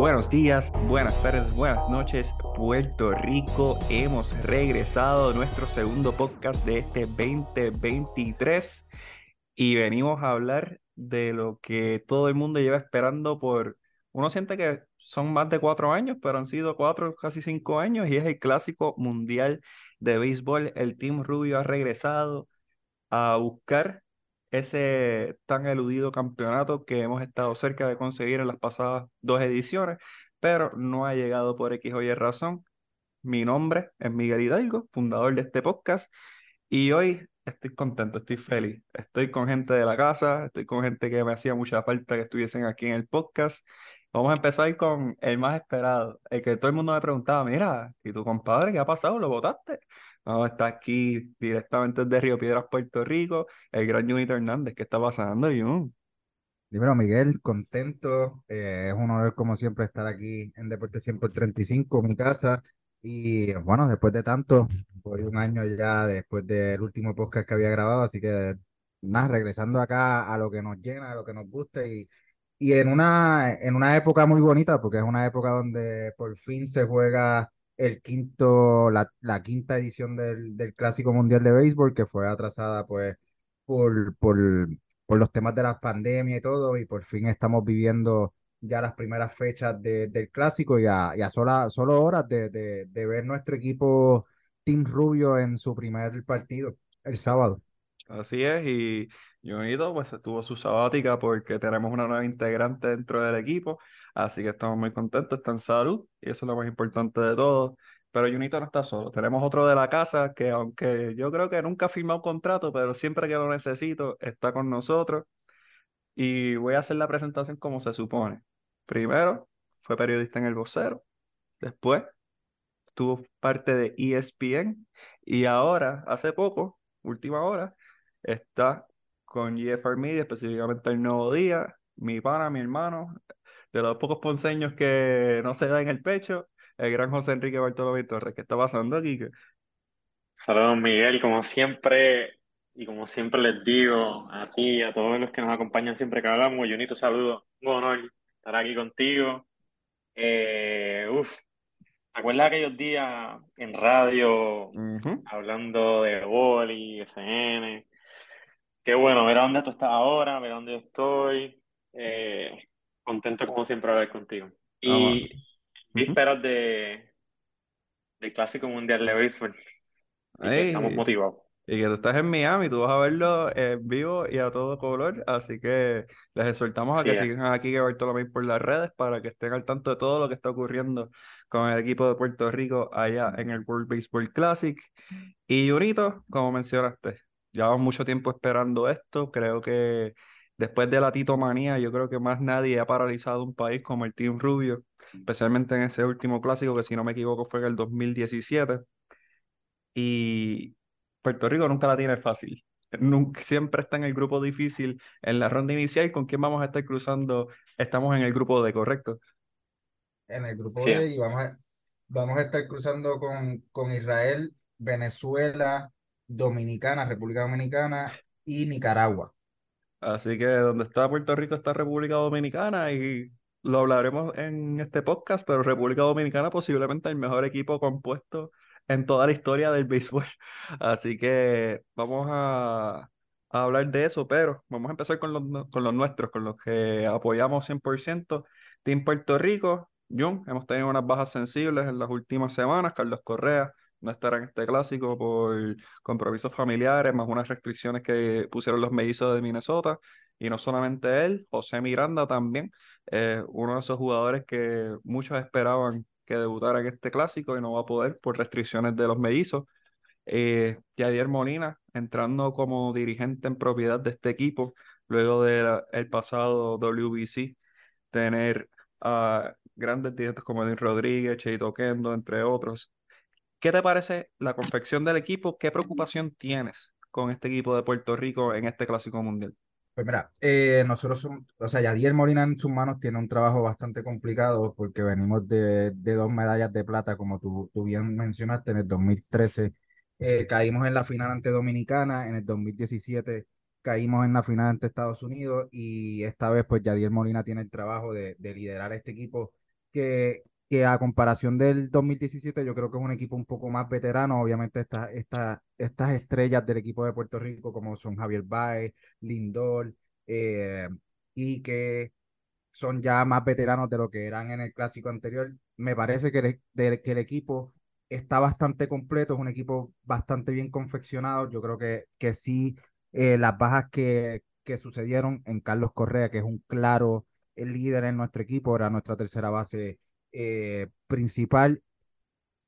Buenos días, buenas tardes, buenas noches, Puerto Rico. Hemos regresado a nuestro segundo podcast de este 2023 y venimos a hablar de lo que todo el mundo lleva esperando por, uno siente que son más de cuatro años, pero han sido cuatro, casi cinco años y es el clásico mundial de béisbol. El Team Rubio ha regresado a buscar ese tan eludido campeonato que hemos estado cerca de conseguir en las pasadas dos ediciones, pero no ha llegado por X o Y razón. Mi nombre es Miguel Hidalgo, fundador de este podcast, y hoy estoy contento, estoy feliz. Estoy con gente de la casa, estoy con gente que me hacía mucha falta que estuviesen aquí en el podcast. Vamos a empezar con el más esperado, el que todo el mundo me preguntaba, mira, ¿y tu compadre qué ha pasado? ¿Lo votaste? No, está aquí directamente desde Río Piedras, Puerto Rico, el gran Junito Hernández. ¿Qué está pasando, Jun? Dímelo, Miguel, contento. Eh, es un honor, como siempre, estar aquí en Deporte 100 por 35, mi casa. Y bueno, después de tanto, voy un año ya después del último podcast que había grabado, así que nada, regresando acá a lo que nos llena, a lo que nos gusta y, y en una, en una época muy bonita, porque es una época donde por fin se juega el quinto, la, la quinta edición del, del, Clásico Mundial de Béisbol, que fue atrasada pues por, por, por los temas de la pandemia y todo, y por fin estamos viviendo ya las primeras fechas del Clásico y a, y a sola, solo horas de, de, de ver nuestro equipo Team Rubio en su primer partido el sábado. Así es, y Junito pues tuvo su sabática porque tenemos una nueva integrante dentro del equipo, así que estamos muy contentos, está en salud y eso es lo más importante de todo. Pero Junito no está solo, tenemos otro de la casa que aunque yo creo que nunca ha firmado contrato, pero siempre que lo necesito está con nosotros y voy a hacer la presentación como se supone. Primero, fue periodista en El Vocero, después tuvo parte de ESPN y ahora, hace poco, última hora, está con GFR Media, específicamente el Nuevo Día, mi pana, mi hermano, de los pocos ponceños que no se da en el pecho, el gran José Enrique Bartolomé Torres. ¿Qué está pasando aquí? Saludos, Miguel, como siempre, y como siempre les digo a ti y a todos los que nos acompañan siempre que hablamos, Junito, saludos, un honor estar aquí contigo. Eh, uf, ¿te acuerdas aquellos días en radio hablando de boli, SN? Qué bueno, ver a dónde tú estás ahora, ver a dónde yo estoy. Eh, contento como siempre hablar contigo. Y ¿qué esperas de, de Clásico Mundial de Béisbol? estamos motivados. Y que tú estás en Miami, tú vas a verlo en vivo y a todo color, así que les exhortamos a que sigan aquí que Bartolomé por las redes para que estén al tanto de todo lo que está ocurriendo con el equipo de Puerto Rico allá en el World Baseball Classic. Y Junito, como mencionaste, llevamos mucho tiempo esperando esto. Creo que después de la titomanía, yo creo que más nadie ha paralizado un país como el Team Rubio, especialmente en ese último clásico que si no me equivoco fue en el 2017. Y Puerto Rico nunca la tiene fácil. Nunca, siempre está en el grupo difícil. En la ronda inicial, ¿con quién vamos a estar cruzando? Estamos en el grupo D, ¿correcto? En el grupo D y vamos a, vamos a estar cruzando con, con Israel, Venezuela, Dominicana, República Dominicana y Nicaragua. Así que donde está Puerto Rico está República Dominicana y lo hablaremos en este podcast, pero República Dominicana posiblemente el mejor equipo compuesto en toda la historia del béisbol. Así que vamos a, hablar de eso, pero vamos a empezar con los, con los nuestros, con los que apoyamos 100%. Team Puerto Rico, Jun, hemos tenido unas bajas sensibles en las últimas semanas. Carlos Correa no estará en este clásico por compromisos familiares, más unas restricciones que pusieron los mellizos de Minnesota. Y no solamente él, José Miranda también, eh, uno de esos jugadores que muchos esperaban que debutara en este clásico y no va a poder por restricciones de los mellizos. Eh, Yadier Molina entrando como dirigente en propiedad de este equipo, luego del pasado WBC, tener a grandes dirigentes como Edwin Rodríguez, Cheito Kendo, entre otros, ¿Qué te parece la confección del equipo? ¿Qué preocupación tienes con este equipo de Puerto Rico en este Clásico Mundial? Pues mira, eh, nosotros, somos, o sea, Yadier Molina en sus manos tiene un trabajo bastante complicado porque venimos de, de dos medallas de plata, como tú, tú, bien mencionaste, en el 2013 eh, caímos en la final ante Dominicana, en el 2017 caímos en la final ante Estados Unidos y esta vez pues Yadier Molina tiene el trabajo de, de liderar este equipo que, que a comparación del 2017 yo creo que es un equipo un poco más veterano. Obviamente estas esta, estas estrellas del equipo de Puerto Rico como son Javier Baez, Lindor, eh, y que son ya más veteranos de lo que eran en el clásico anterior. Me parece que el, que el equipo está bastante completo, es un equipo bastante bien confeccionado. Yo creo que, que sí, eh, las bajas que, que sucedieron en Carlos Correa, que es un claro líder en nuestro equipo, era nuestra tercera base eh, principal,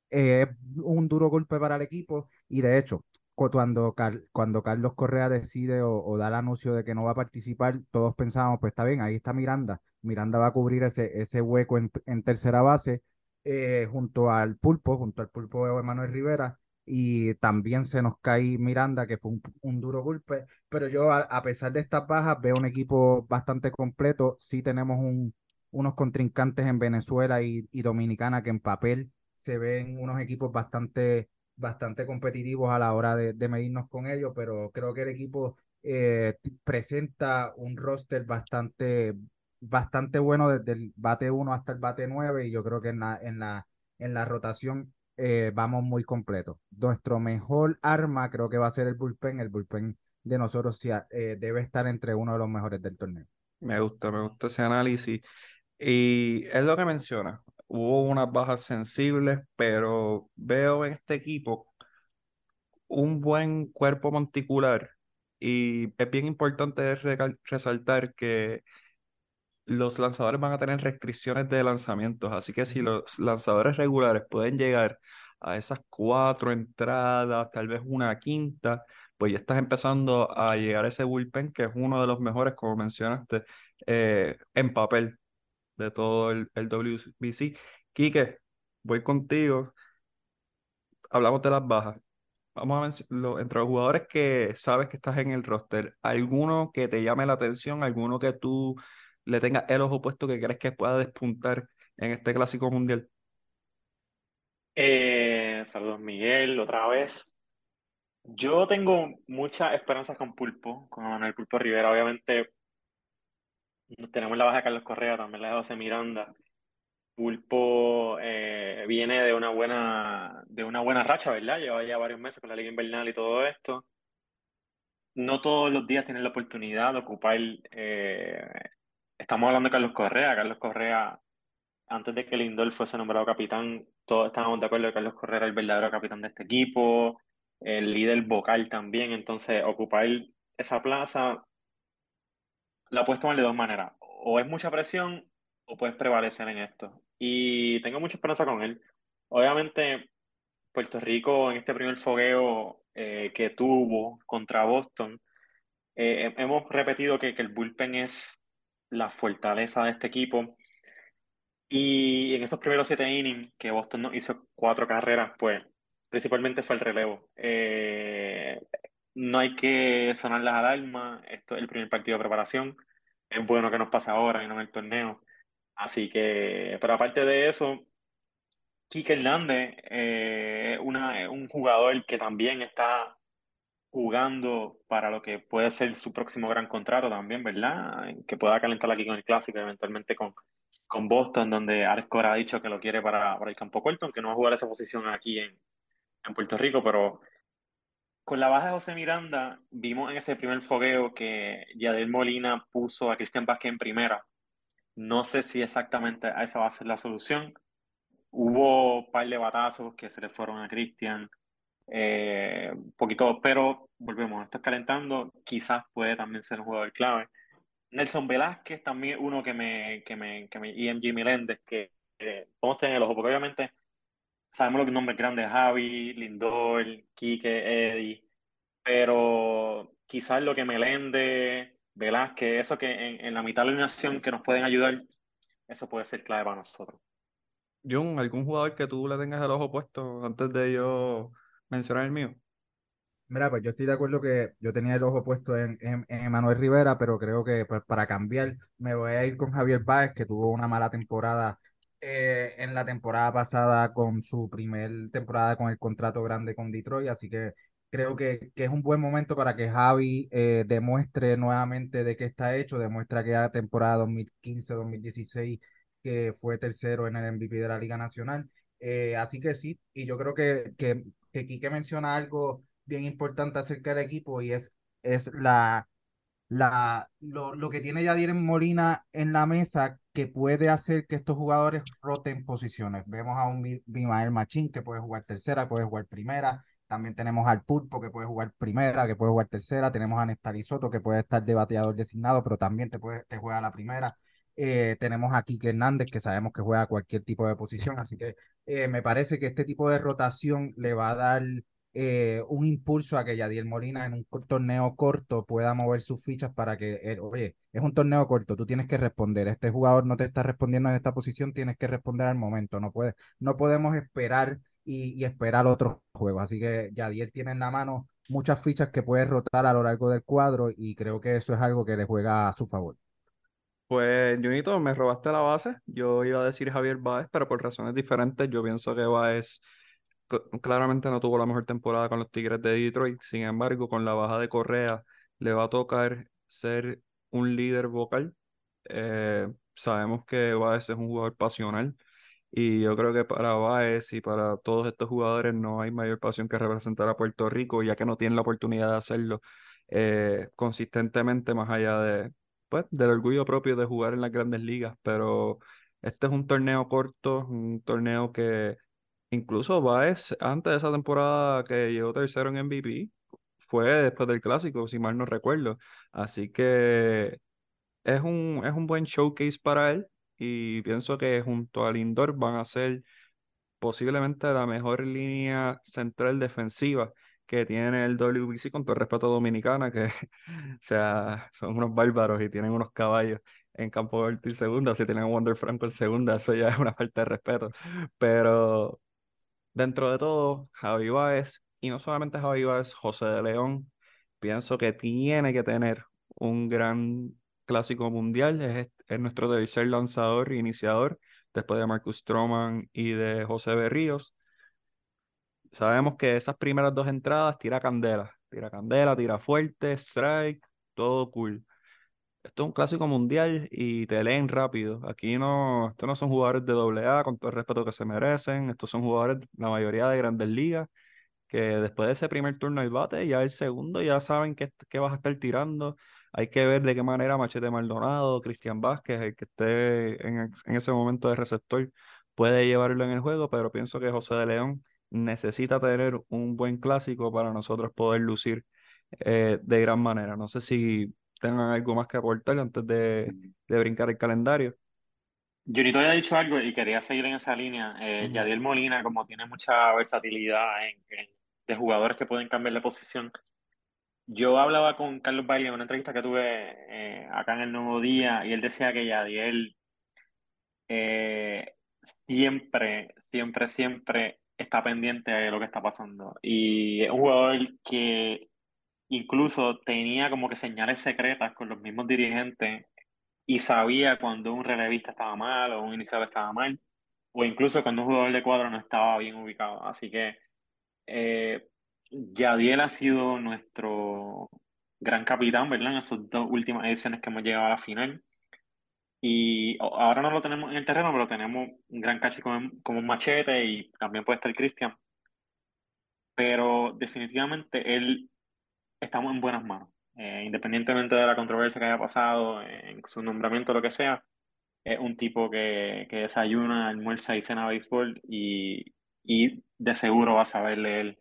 es un duro golpe para el equipo. Y de hecho, cuando, cuando Carlos Correa decide o, da el anuncio de que no va a participar, todos pensábamos, pues está bien, ahí está Miranda, Miranda va a cubrir ese, ese hueco en, tercera base eh, junto al pulpo, junto al pulpo de Emanuel Rivera, y también se nos cae Miranda, que fue un, duro golpe, pero yo a, pesar de estas bajas veo un equipo bastante completo, sí tenemos un, unos contrincantes en Venezuela y, y Dominicana que en papel se ven unos equipos bastante, bastante competitivos a la hora de, medirnos con ellos, pero creo que el equipo eh, presenta un roster bastante, bastante bueno desde el bate 1 hasta el bate 9 y yo creo que en la, en la, en la rotación eh, vamos muy completos. Nuestro mejor arma creo que va a ser el bullpen. El bullpen de nosotros eh, debe estar entre uno de los mejores del torneo. Me gusta, me gusta ese análisis. Y es lo que menciona. Hubo unas bajas sensibles, pero veo en este equipo un buen cuerpo monticular. Y es bien importante resaltar que los lanzadores van a tener restricciones de lanzamientos, así que si los lanzadores regulares pueden llegar a esas cuatro entradas, tal vez una quinta, pues ya estás empezando a llegar a ese bullpen que es uno de los mejores, como mencionaste, eh, en papel de todo el, el WBC. Quique, voy contigo. Hablamos de las bajas. Vamos a ver, entre los jugadores que sabes que estás en el roster, ¿alguno que te llame la atención? ¿Alguno que tú le tengas el ojo puesto que crees que pueda despuntar en este clásico mundial? Eh, saludos Miguel, otra vez. Yo tengo muchas esperanzas con Pulpo, con el Pulpo Rivera. Obviamente tenemos la baja de Carlos Correa, también la de José Miranda. Pulpo eh, viene de una buena, de una buena racha, ¿verdad? Lleva ya varios meses con la Liga Invernal y todo esto. No todos los días tienen la oportunidad de ocupar. Eh, estamos hablando de Carlos Correa. Carlos Correa, antes de que Lindor fuese nombrado capitán, todos estábamos de acuerdo que Carlos Correa era el verdadero capitán de este equipo, el líder vocal también. Entonces, ocupar esa plaza la puedes tomar de dos maneras. O es mucha presión o puedes prevalecer en esto. Y tengo mucha esperanza con él. Obviamente, Puerto Rico en este primer fogueo eh, que tuvo contra Boston, eh, hemos repetido que, que, el bullpen es la fortaleza de este equipo. Y en estos primeros siete innings que Boston no hizo cuatro carreras, pues principalmente fue el relevo. Eh, no hay que sonar las alarmas, esto es el primer partido de preparación. Es bueno que nos pase ahora y no en el torneo. Así que, pero aparte de eso, Kike Hernández eh, un jugador que también está jugando para lo que puede ser su próximo gran contrato también, ¿verdad? Que pueda calentar aquí con el Clásico, eventualmente con, con Boston, donde Alex Cora ha dicho que lo quiere para, para el campo corto, aunque no va a jugar esa posición aquí en, en Puerto Rico, pero con la baja de José Miranda, vimos en ese primer fogueo que Yadel Molina puso a Cristian Vázquez en primera. No sé si exactamente esa va a ser la solución. Hubo un par de batazos que se le fueron a Cristian, eh, un poquito, pero volvemos, esto es calentando. Quizás puede también ser un jugador clave. Nelson Velázquez también uno que me, que me, que me y MG Meléndez, que eh, vamos a tener el ojo, porque obviamente sabemos los nombres grandes, Javi, Lindor, Quique, Eddie, pero quizás lo que Meléndez, Velázquez, eso que en, en la mitad de la nación que nos pueden ayudar, eso puede ser clave para nosotros. John, ¿algún jugador que tú le tengas el ojo puesto antes de yo mencionar el mío? Mira, pues yo estoy de acuerdo que yo tenía el ojo puesto en, en, Manuel Rivera, pero creo que pues, para cambiar me voy a ir con Javier Báez, que tuvo una mala temporada eh, en la temporada pasada con su primer temporada con el contrato grande con Detroit, así que creo que, que es un buen momento para que Javi eh, demuestre nuevamente de qué está hecho, demuestra que la temporada 2015-2016 que fue tercero en el MVP de la Liga Nacional. Eh, así que sí, y yo creo que, que, que Quique menciona algo bien importante acerca del equipo y es, es la, la, lo, lo que tiene Yadier Molina en la mesa que puede hacer que estos jugadores roten posiciones. Vemos a un Bimael Machín que puede jugar tercera, puede jugar primera. También tenemos al Pulpo que puede jugar primera, que puede jugar tercera. Tenemos a Néstor Soto que puede estar de bateador designado, pero también te, puede, te juega la primera. Eh, tenemos a Kike Hernández, que sabemos que juega cualquier tipo de posición, así que eh, me parece que este tipo de rotación le va a dar eh, un impulso a que Yadiel Molina en un torneo corto pueda mover sus fichas para que, oye, es un torneo corto, tú tienes que responder, este jugador no te está respondiendo en esta posición, tienes que responder al momento, no, no podemos esperar y, esperar otros juegos, así que Yadiel tiene en la mano muchas fichas que puede rotar a lo largo del cuadro y creo que eso es algo que le juega a su favor. Pues, Junito, me robaste la base. Yo iba a decir Javier Báez, pero por razones diferentes. Yo pienso que Báez claramente no tuvo la mejor temporada con los Tigres de Detroit. Sin embargo, con la baja de Correa, le va a tocar ser un líder vocal. Eh, sabemos que Báez es un jugador pasional. Y yo creo que para Báez y para todos estos jugadores no hay mayor pasión que representar a Puerto Rico, ya que no tienen la oportunidad de hacerlo eh, consistentemente más allá de, pues, del orgullo propio de jugar en las grandes ligas, pero este es un torneo corto, un torneo que incluso Baez, antes de esa temporada que llegó tercero en MVP, fue después del clásico, si mal no recuerdo. Así que es un, es un buen showcase para él y pienso que junto al Lindor van a ser posiblemente la mejor línea central defensiva que tiene el WBC con todo el respeto Dominicana, que o sea, son unos bárbaros y tienen unos caballos en campo de segunda, si tienen a Wander Franco en segunda, eso ya es una falta de respeto. Pero dentro de todo, Javi Baez, y no solamente Javi Baez, José de León, pienso que tiene que tener un gran clásico mundial, es, es nuestro tercer lanzador e iniciador, después de Marcus Stroman y de José Berríos Sabemos que esas primeras dos entradas tira candela, tira candela, tira fuerte, strike, todo cool. Esto es un clásico mundial y te leen rápido. Aquí no, estos no son jugadores de doble A con todo el respeto que se merecen. Estos son jugadores, la mayoría de grandes ligas, que después de ese primer turno al bate, ya el segundo ya saben qué, qué vas a estar tirando. Hay que ver de qué manera Machete Maldonado, Cristian Vázquez, el que esté en, en ese momento de receptor, puede llevarlo en el juego, pero pienso que José de León necesita tener un buen clásico para nosotros poder lucir eh, de gran manera. No sé si tengan algo más que aportar antes de, de brincar el calendario. Junito había dicho algo y quería seguir en esa línea. Eh, Yadiel Molina, como tiene mucha versatilidad en, de jugadores que pueden cambiar de posición. Yo hablaba con Carlos Bailey en una entrevista que tuve eh, acá en el Nuevo Día y él decía que Yadiel eh, siempre, siempre, siempre está pendiente de lo que está pasando. Y es un jugador que incluso tenía como que señales secretas con los mismos dirigentes y sabía cuando un relevista estaba mal o un iniciador estaba mal, o incluso cuando un jugador de cuadro no estaba bien ubicado. Así que eh, Yadiel ha sido nuestro gran capitán, ¿verdad? En esas dos últimas ediciones que hemos llegado a la final. Y ahora no lo tenemos en el terreno, pero tenemos un gran cache como, como un machete y también puede estar Cristian. Pero definitivamente él estamos en buenas manos. Eh, independientemente de la controversia que haya pasado, en su nombramiento, lo que sea, es un tipo que, que desayuna, almuerza y cena béisbol y, y de seguro va a saber leer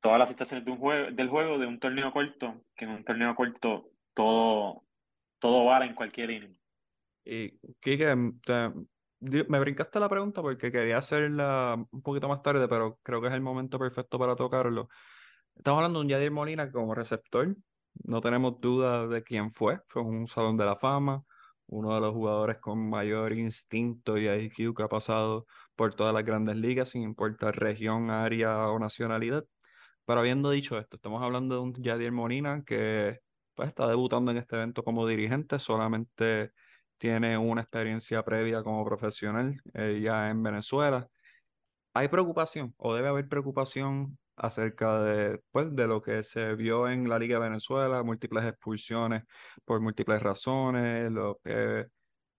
todas las situaciones de un juego, del juego, de un torneo corto, que en un torneo corto todo, todo vale en cualquier inning. Y Kike, me brincaste la pregunta porque quería hacerla un poquito más tarde, pero creo que es el momento perfecto para tocarlo. Estamos hablando de un Yadier Molina como receptor. No tenemos duda de quién fue. Fue un salón de la fama, uno de los jugadores con mayor instinto y IQ que ha pasado por todas las grandes ligas, sin importar región, área o nacionalidad. Pero habiendo dicho esto, estamos hablando de un Yadier Molina que pues, está debutando en este evento como dirigente, solamente tiene una experiencia previa como profesional eh, ya en Venezuela. ¿Hay preocupación o debe haber preocupación acerca de, pues, de lo que se vio en la Liga de Venezuela, múltiples expulsiones por múltiples razones, lo que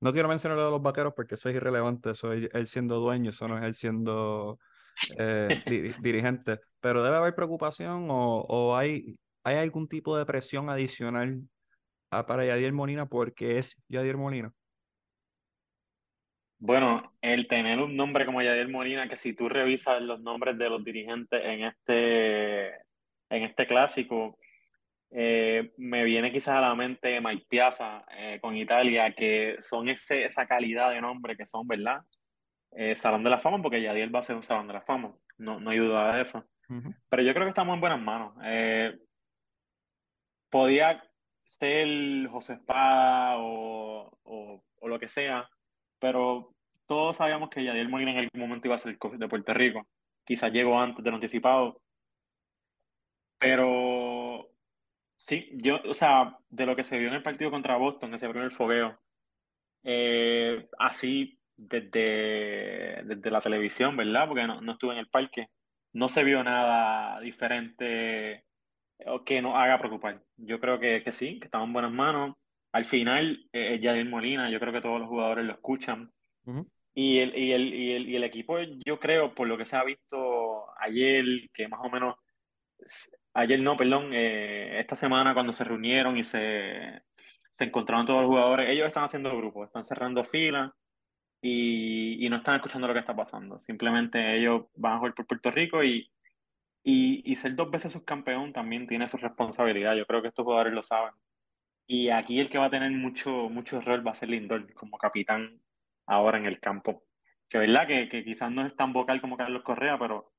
No quiero mencionar a los vaqueros porque eso es irrelevante, eso es él siendo dueño, eso no es él siendo eh, dirigente. Pero debe haber preocupación o, o, hay, hay algún tipo de presión adicional para Yadier Molina porque es Yadier Molina. Bueno, el tener un nombre como Yadier Molina, que si tú revisas los nombres de los dirigentes en este, en este clásico, eh, me viene quizás a la mente Mike Piazza eh, con Italia, que son ese, esa calidad de nombre que son, ¿verdad? Eh, Salón de la Fama, porque Yadier va a ser un Salón de la Fama, no, no hay duda de eso. Pero yo creo que estamos en buenas manos. podía ser José Espada o, o, o lo que sea, pero todos sabíamos que Yadier Molina en algún momento iba a ser de Puerto Rico. Quizás llegó antes de lo anticipado. Pero sí, yo, o sea, de lo que se vio en el partido contra Boston, ese primer fogueo, eh, así desde, desde la televisión, ¿verdad? Porque no, no estuve en el parque, no se vio nada diferente o que nos haga preocupar. Yo creo que, que sí, que estamos en buenas manos. Al final, eh, Yadier Molina, yo creo que todos los jugadores lo escuchan. Y el, y, el, y, el, y el equipo, yo creo, por lo que se ha visto ayer, que más o menos, ayer no, perdón, eh, esta semana cuando se reunieron y se, se encontraron todos los jugadores, ellos están haciendo grupos, están cerrando filas y, y no están escuchando lo que está pasando. Simplemente ellos van a jugar por Puerto Rico y, y, y ser dos veces subcampeón también tiene su responsabilidad. Yo creo que estos jugadores lo saben. Y aquí el que va a tener mucho, mucho rol va a ser Lindor como capitán ahora en el campo. Que verdad que, que quizás no es tan vocal como Carlos Correa, pero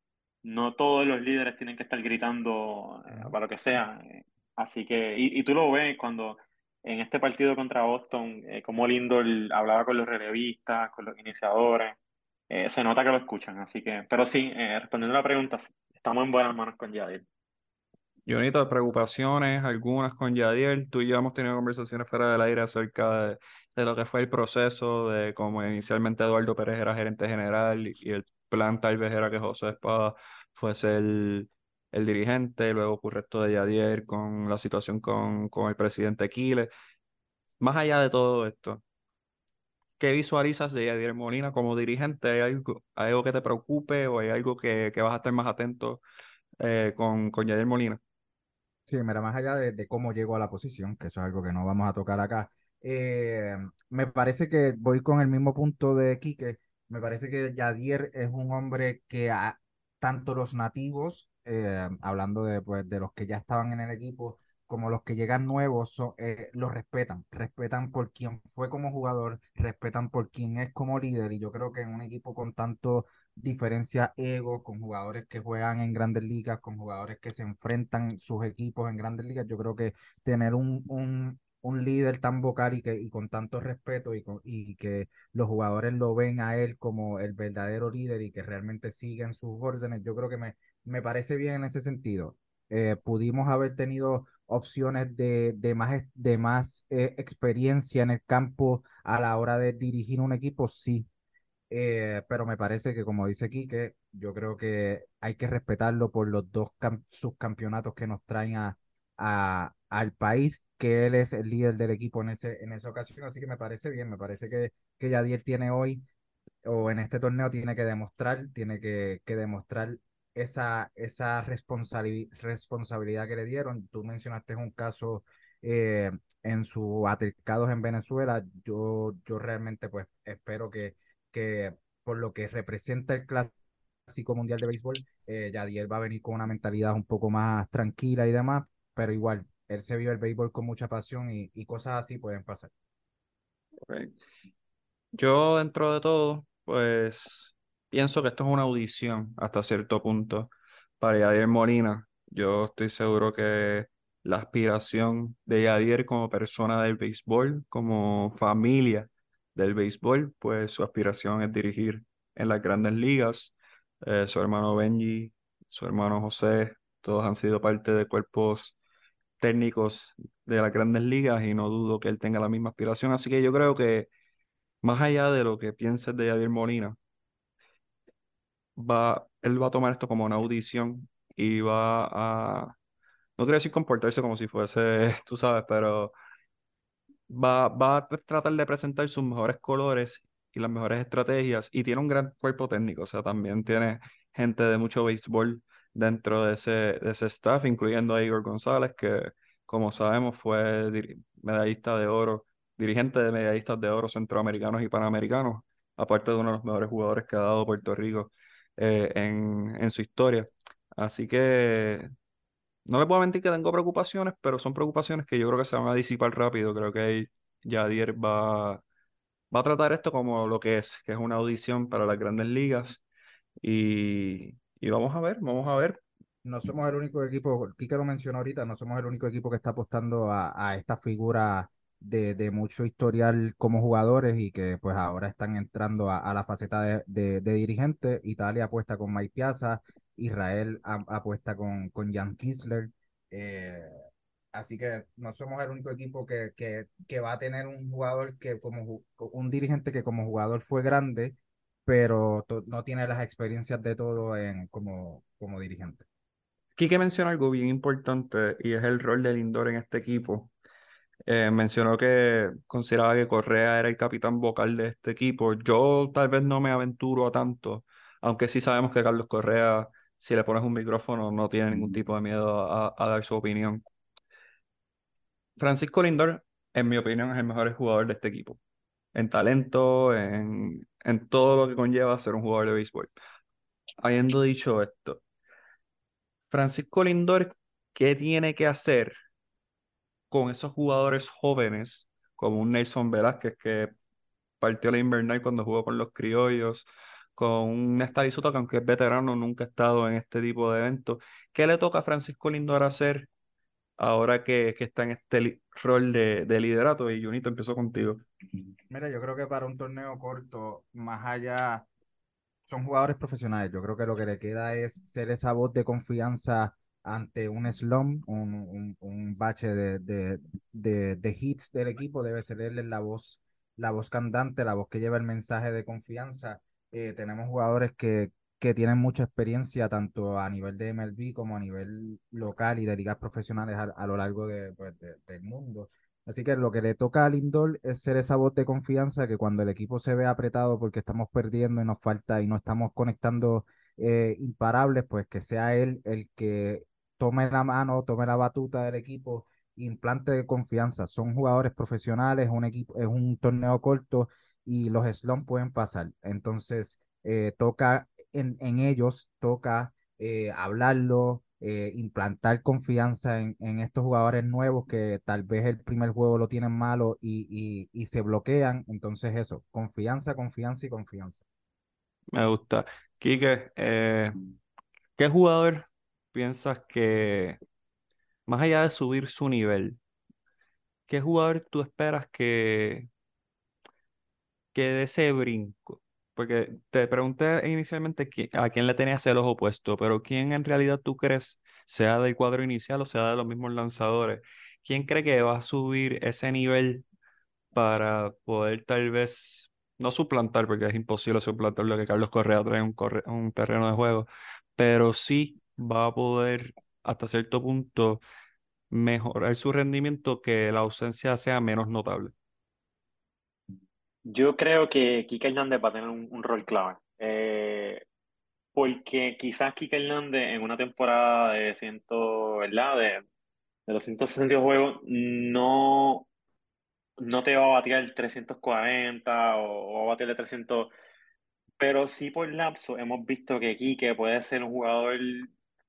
no todos los líderes tienen que estar gritando eh, para lo que sea. Así que, y, y, tú lo ves cuando en este partido contra Boston, eh, como Lindor hablaba con los relevistas, con los iniciadores, eh, se nota que lo escuchan. Así que, pero sí, eh, respondiendo a la pregunta, estamos en buenas manos con Yadier. Jonito, preocupaciones, algunas con Yadier. Tú y yo hemos tenido conversaciones fuera del aire acerca de lo que fue el proceso, de cómo inicialmente Eduardo Pérez era gerente general y el plan tal vez era que José Espada fuese el, el dirigente, luego ocurre esto de Yadier con la situación con, con el presidente Quiles. Más allá de todo esto, ¿qué visualizas de Yadier Molina como dirigente? ¿Hay algo, algo que te preocupe o hay algo que, que vas a estar más atento eh, con, con Yadier Molina? Sí, mira, más allá de, cómo llegó a la posición, que eso es algo que no vamos a tocar acá, eh, me parece que voy con el mismo punto de Quique. Me parece que Yadier es un hombre que tanto los nativos, eh, hablando de, pues, de los que ya estaban en el equipo, como los que llegan nuevos, son, eh, los respetan. Respetan por quien fue como jugador, respetan por quien es como líder. Y yo creo que en un equipo con tanto diferencia ego, con jugadores que juegan en grandes ligas, con jugadores que se enfrentan sus equipos en grandes ligas, yo creo que tener un, un, un líder tan vocal y, que, y con tanto respeto y, y que los jugadores lo ven a él como el verdadero líder y que realmente siguen sus órdenes, yo creo que me, me parece bien en ese sentido. Eh, pudimos haber tenido opciones de, de más, de más eh, experiencia en el campo a la hora de dirigir un equipo, sí. Eh, pero me parece que, como dice Quique, yo creo que hay que respetarlo por los dos subcampeonatos que nos traen a, al país que él es el líder del equipo en, ese, en esa ocasión, así que me parece bien, me parece que, que Yadier tiene hoy o en este torneo tiene que demostrar, tiene que, demostrar esa, esa responsabilidad que le dieron. Tú mencionaste un caso eh, en sus altercados en Venezuela. Yo, yo realmente pues espero que, que por lo que representa el clásico mundial de béisbol, eh, Yadier va a venir con una mentalidad un poco más tranquila y demás, pero igual él se vio el béisbol con mucha pasión y, cosas así pueden pasar. Yo dentro de todo, pues pienso que esto es una audición hasta cierto punto para Yadier Molina. Yo estoy seguro que la aspiración de Yadier como persona del béisbol, como familia del béisbol, pues su aspiración es dirigir en las grandes ligas. Eh, su hermano Benji, su hermano José, todos han sido parte de cuerpos técnicos de las grandes ligas y no dudo que él tenga la misma aspiración. Así que yo creo que más allá de lo que pienses de Yadier Molina, va, él va a tomar esto como una audición y va a, no quiero decir comportarse como si fuese, tú sabes, pero va, va a tratar de presentar sus mejores colores y las mejores estrategias y tiene un gran cuerpo técnico, o sea, también tiene gente de mucho béisbol dentro de ese, de ese staff, incluyendo a Igor González, que como sabemos fue medallista de oro, dirigente de medallistas de oro centroamericanos y panamericanos, aparte de uno de los mejores jugadores que ha dado Puerto Rico eh, en, en su historia. Así que no le puedo mentir que tengo preocupaciones, pero son preocupaciones que yo creo que se van a disipar rápido. Creo que Yadier va, va a tratar esto como lo que es, que es una audición para las grandes ligas. Y, y vamos a ver, vamos a ver. No somos el único equipo, Kike lo mencionó ahorita, no somos el único equipo que está apostando a, a esta figura de, de, mucho historial como jugadores y que pues ahora están entrando a, a la faceta de, de, de, dirigente. Italia apuesta con Mike Piazza, Israel apuesta con, con Jan Kisler. Eh, así que no somos el único equipo que, que, que, va a tener un jugador que como un dirigente que como jugador fue grande, pero no tiene las experiencias de todo en, como, como dirigente. Quique menciona algo bien importante y es el rol del Lindor en este equipo. Eh, mencionó que consideraba que Correa era el capitán vocal de este equipo. Yo tal vez no me aventuro a tanto, aunque sí sabemos que Carlos Correa si le pones un micrófono no tiene ningún tipo de miedo a, dar su opinión. Francisco Lindor, en mi opinión, es el mejor jugador de este equipo. En talento, en, en todo lo que conlleva ser un jugador de béisbol. Habiendo dicho esto, Francisco Lindor, ¿qué tiene que hacer con esos jugadores jóvenes como un Nelson Velázquez que partió la invernal cuando jugó con los criollos, con un Soto, que aunque es veterano, nunca ha estado en este tipo de eventos. ¿Qué le toca a Francisco Lindor hacer ahora que, que está en este rol de, de, liderato? Y Junito, empezó contigo. Mira, yo creo que para un torneo corto, más allá, son jugadores profesionales. Yo creo que lo que le queda es ser esa voz de confianza ante un slump, un, un, bache de, de, hits del equipo, debe ser él la voz, la voz cantante, la voz que lleva el mensaje de confianza eh, tenemos jugadores que, que tienen mucha experiencia tanto a nivel de MLB como a nivel local y de ligas profesionales a, lo largo pues, de, del mundo. Así que lo que le toca a Lindor es ser esa voz de confianza que cuando el equipo se ve apretado porque estamos perdiendo y nos falta y no estamos conectando eh, imparables, pues que sea él el que tome la mano, tome la batuta del equipo, implante de confianza. Son jugadores profesionales, un equipo, es un torneo corto y los slumps pueden pasar. Entonces, eh, toca en, en, ellos, toca eh, hablarlo, eh, implantar confianza en, en, estos jugadores nuevos que tal vez el primer juego lo tienen malo y, y, y se bloquean. Entonces, eso, confianza, confianza y confianza. Me gusta. Quique, ¿qué jugador piensas que, más allá de subir su nivel, qué jugador tú esperas que, que de ese brinco, porque te pregunté inicialmente a quién le tenías el ojo puesto, pero quién en realidad tú crees, sea del cuadro inicial o sea de los mismos lanzadores, quién cree que va a subir ese nivel para poder tal vez, no suplantar, porque es imposible suplantar lo que Carlos Correa trae un terreno de juego, pero sí va a poder hasta cierto punto mejorar su rendimiento que la ausencia sea menos notable. Yo creo que Kike Hernández va a tener un, rol clave. Eh, porque quizás Kike Hernández en una temporada de ciento, ¿verdad? De, de los 160 juegos no, no te va a el 340 o, va a batir el 300, pero sí por lapso hemos visto que Kike puede ser un jugador,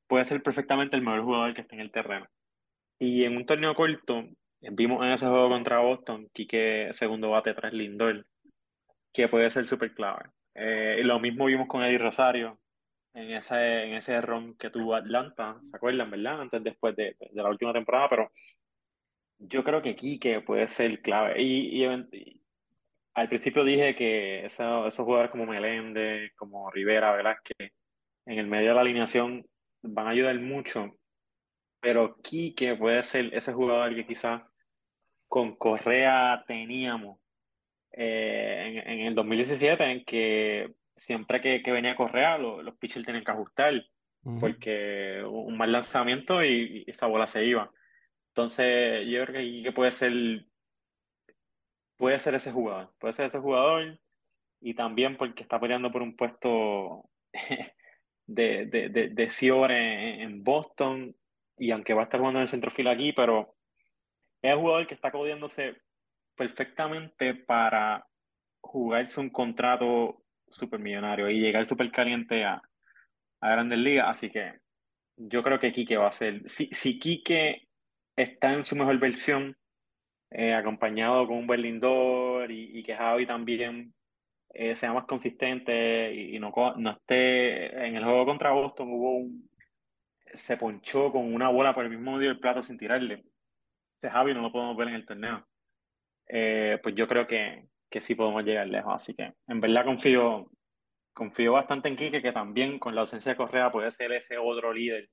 puede ser perfectamente el mejor jugador que esté en el terreno. Y en un torneo corto, Vimos en ese juego contra Boston, Quique segundo bate tras Lindor, que puede ser súper clave. Eh, lo mismo vimos con Eddie Rosario en ese, en ese ron que tuvo Atlanta, ¿se acuerdan, verdad? Antes, después de, de la última temporada, pero yo creo que Quique puede ser clave. Y, y, al principio dije que esos jugadores como Meléndez, como Rivera, Velázquez, en el medio de la alineación van a ayudar mucho, pero Quique puede ser ese jugador que quizás con Correa teníamos eh, en, en, el 2017, en que siempre que, que venía Correa, los pitchers tenían que ajustar, porque un mal lanzamiento y, esa bola se iba. Entonces, yo creo que, que puede ser puede ser ese jugador, puede ser ese jugador y también porque está peleando por un puesto de, de, de, de Ciore en, Boston y aunque va a estar jugando en el centrofila aquí, pero es un jugador que está codiándose perfectamente para jugarse un contrato supermillonario y llegar súper caliente a, a Grandes Ligas, así que yo creo que Quique va a ser, si, si Quique está en su mejor versión, eh, acompañado con un buen Lindor y, y que Javi también eh, sea más consistente y, no, no esté en el juego contra Boston hubo un se ponchó con una bola por el mismo medio del plato sin tirarle. Ese Javi no lo podemos ver en el torneo. Eh, pues yo creo que, que sí podemos llegar lejos. Así que en verdad confío, confío bastante en Quique, que también con la ausencia de Correa puede ser ese otro líder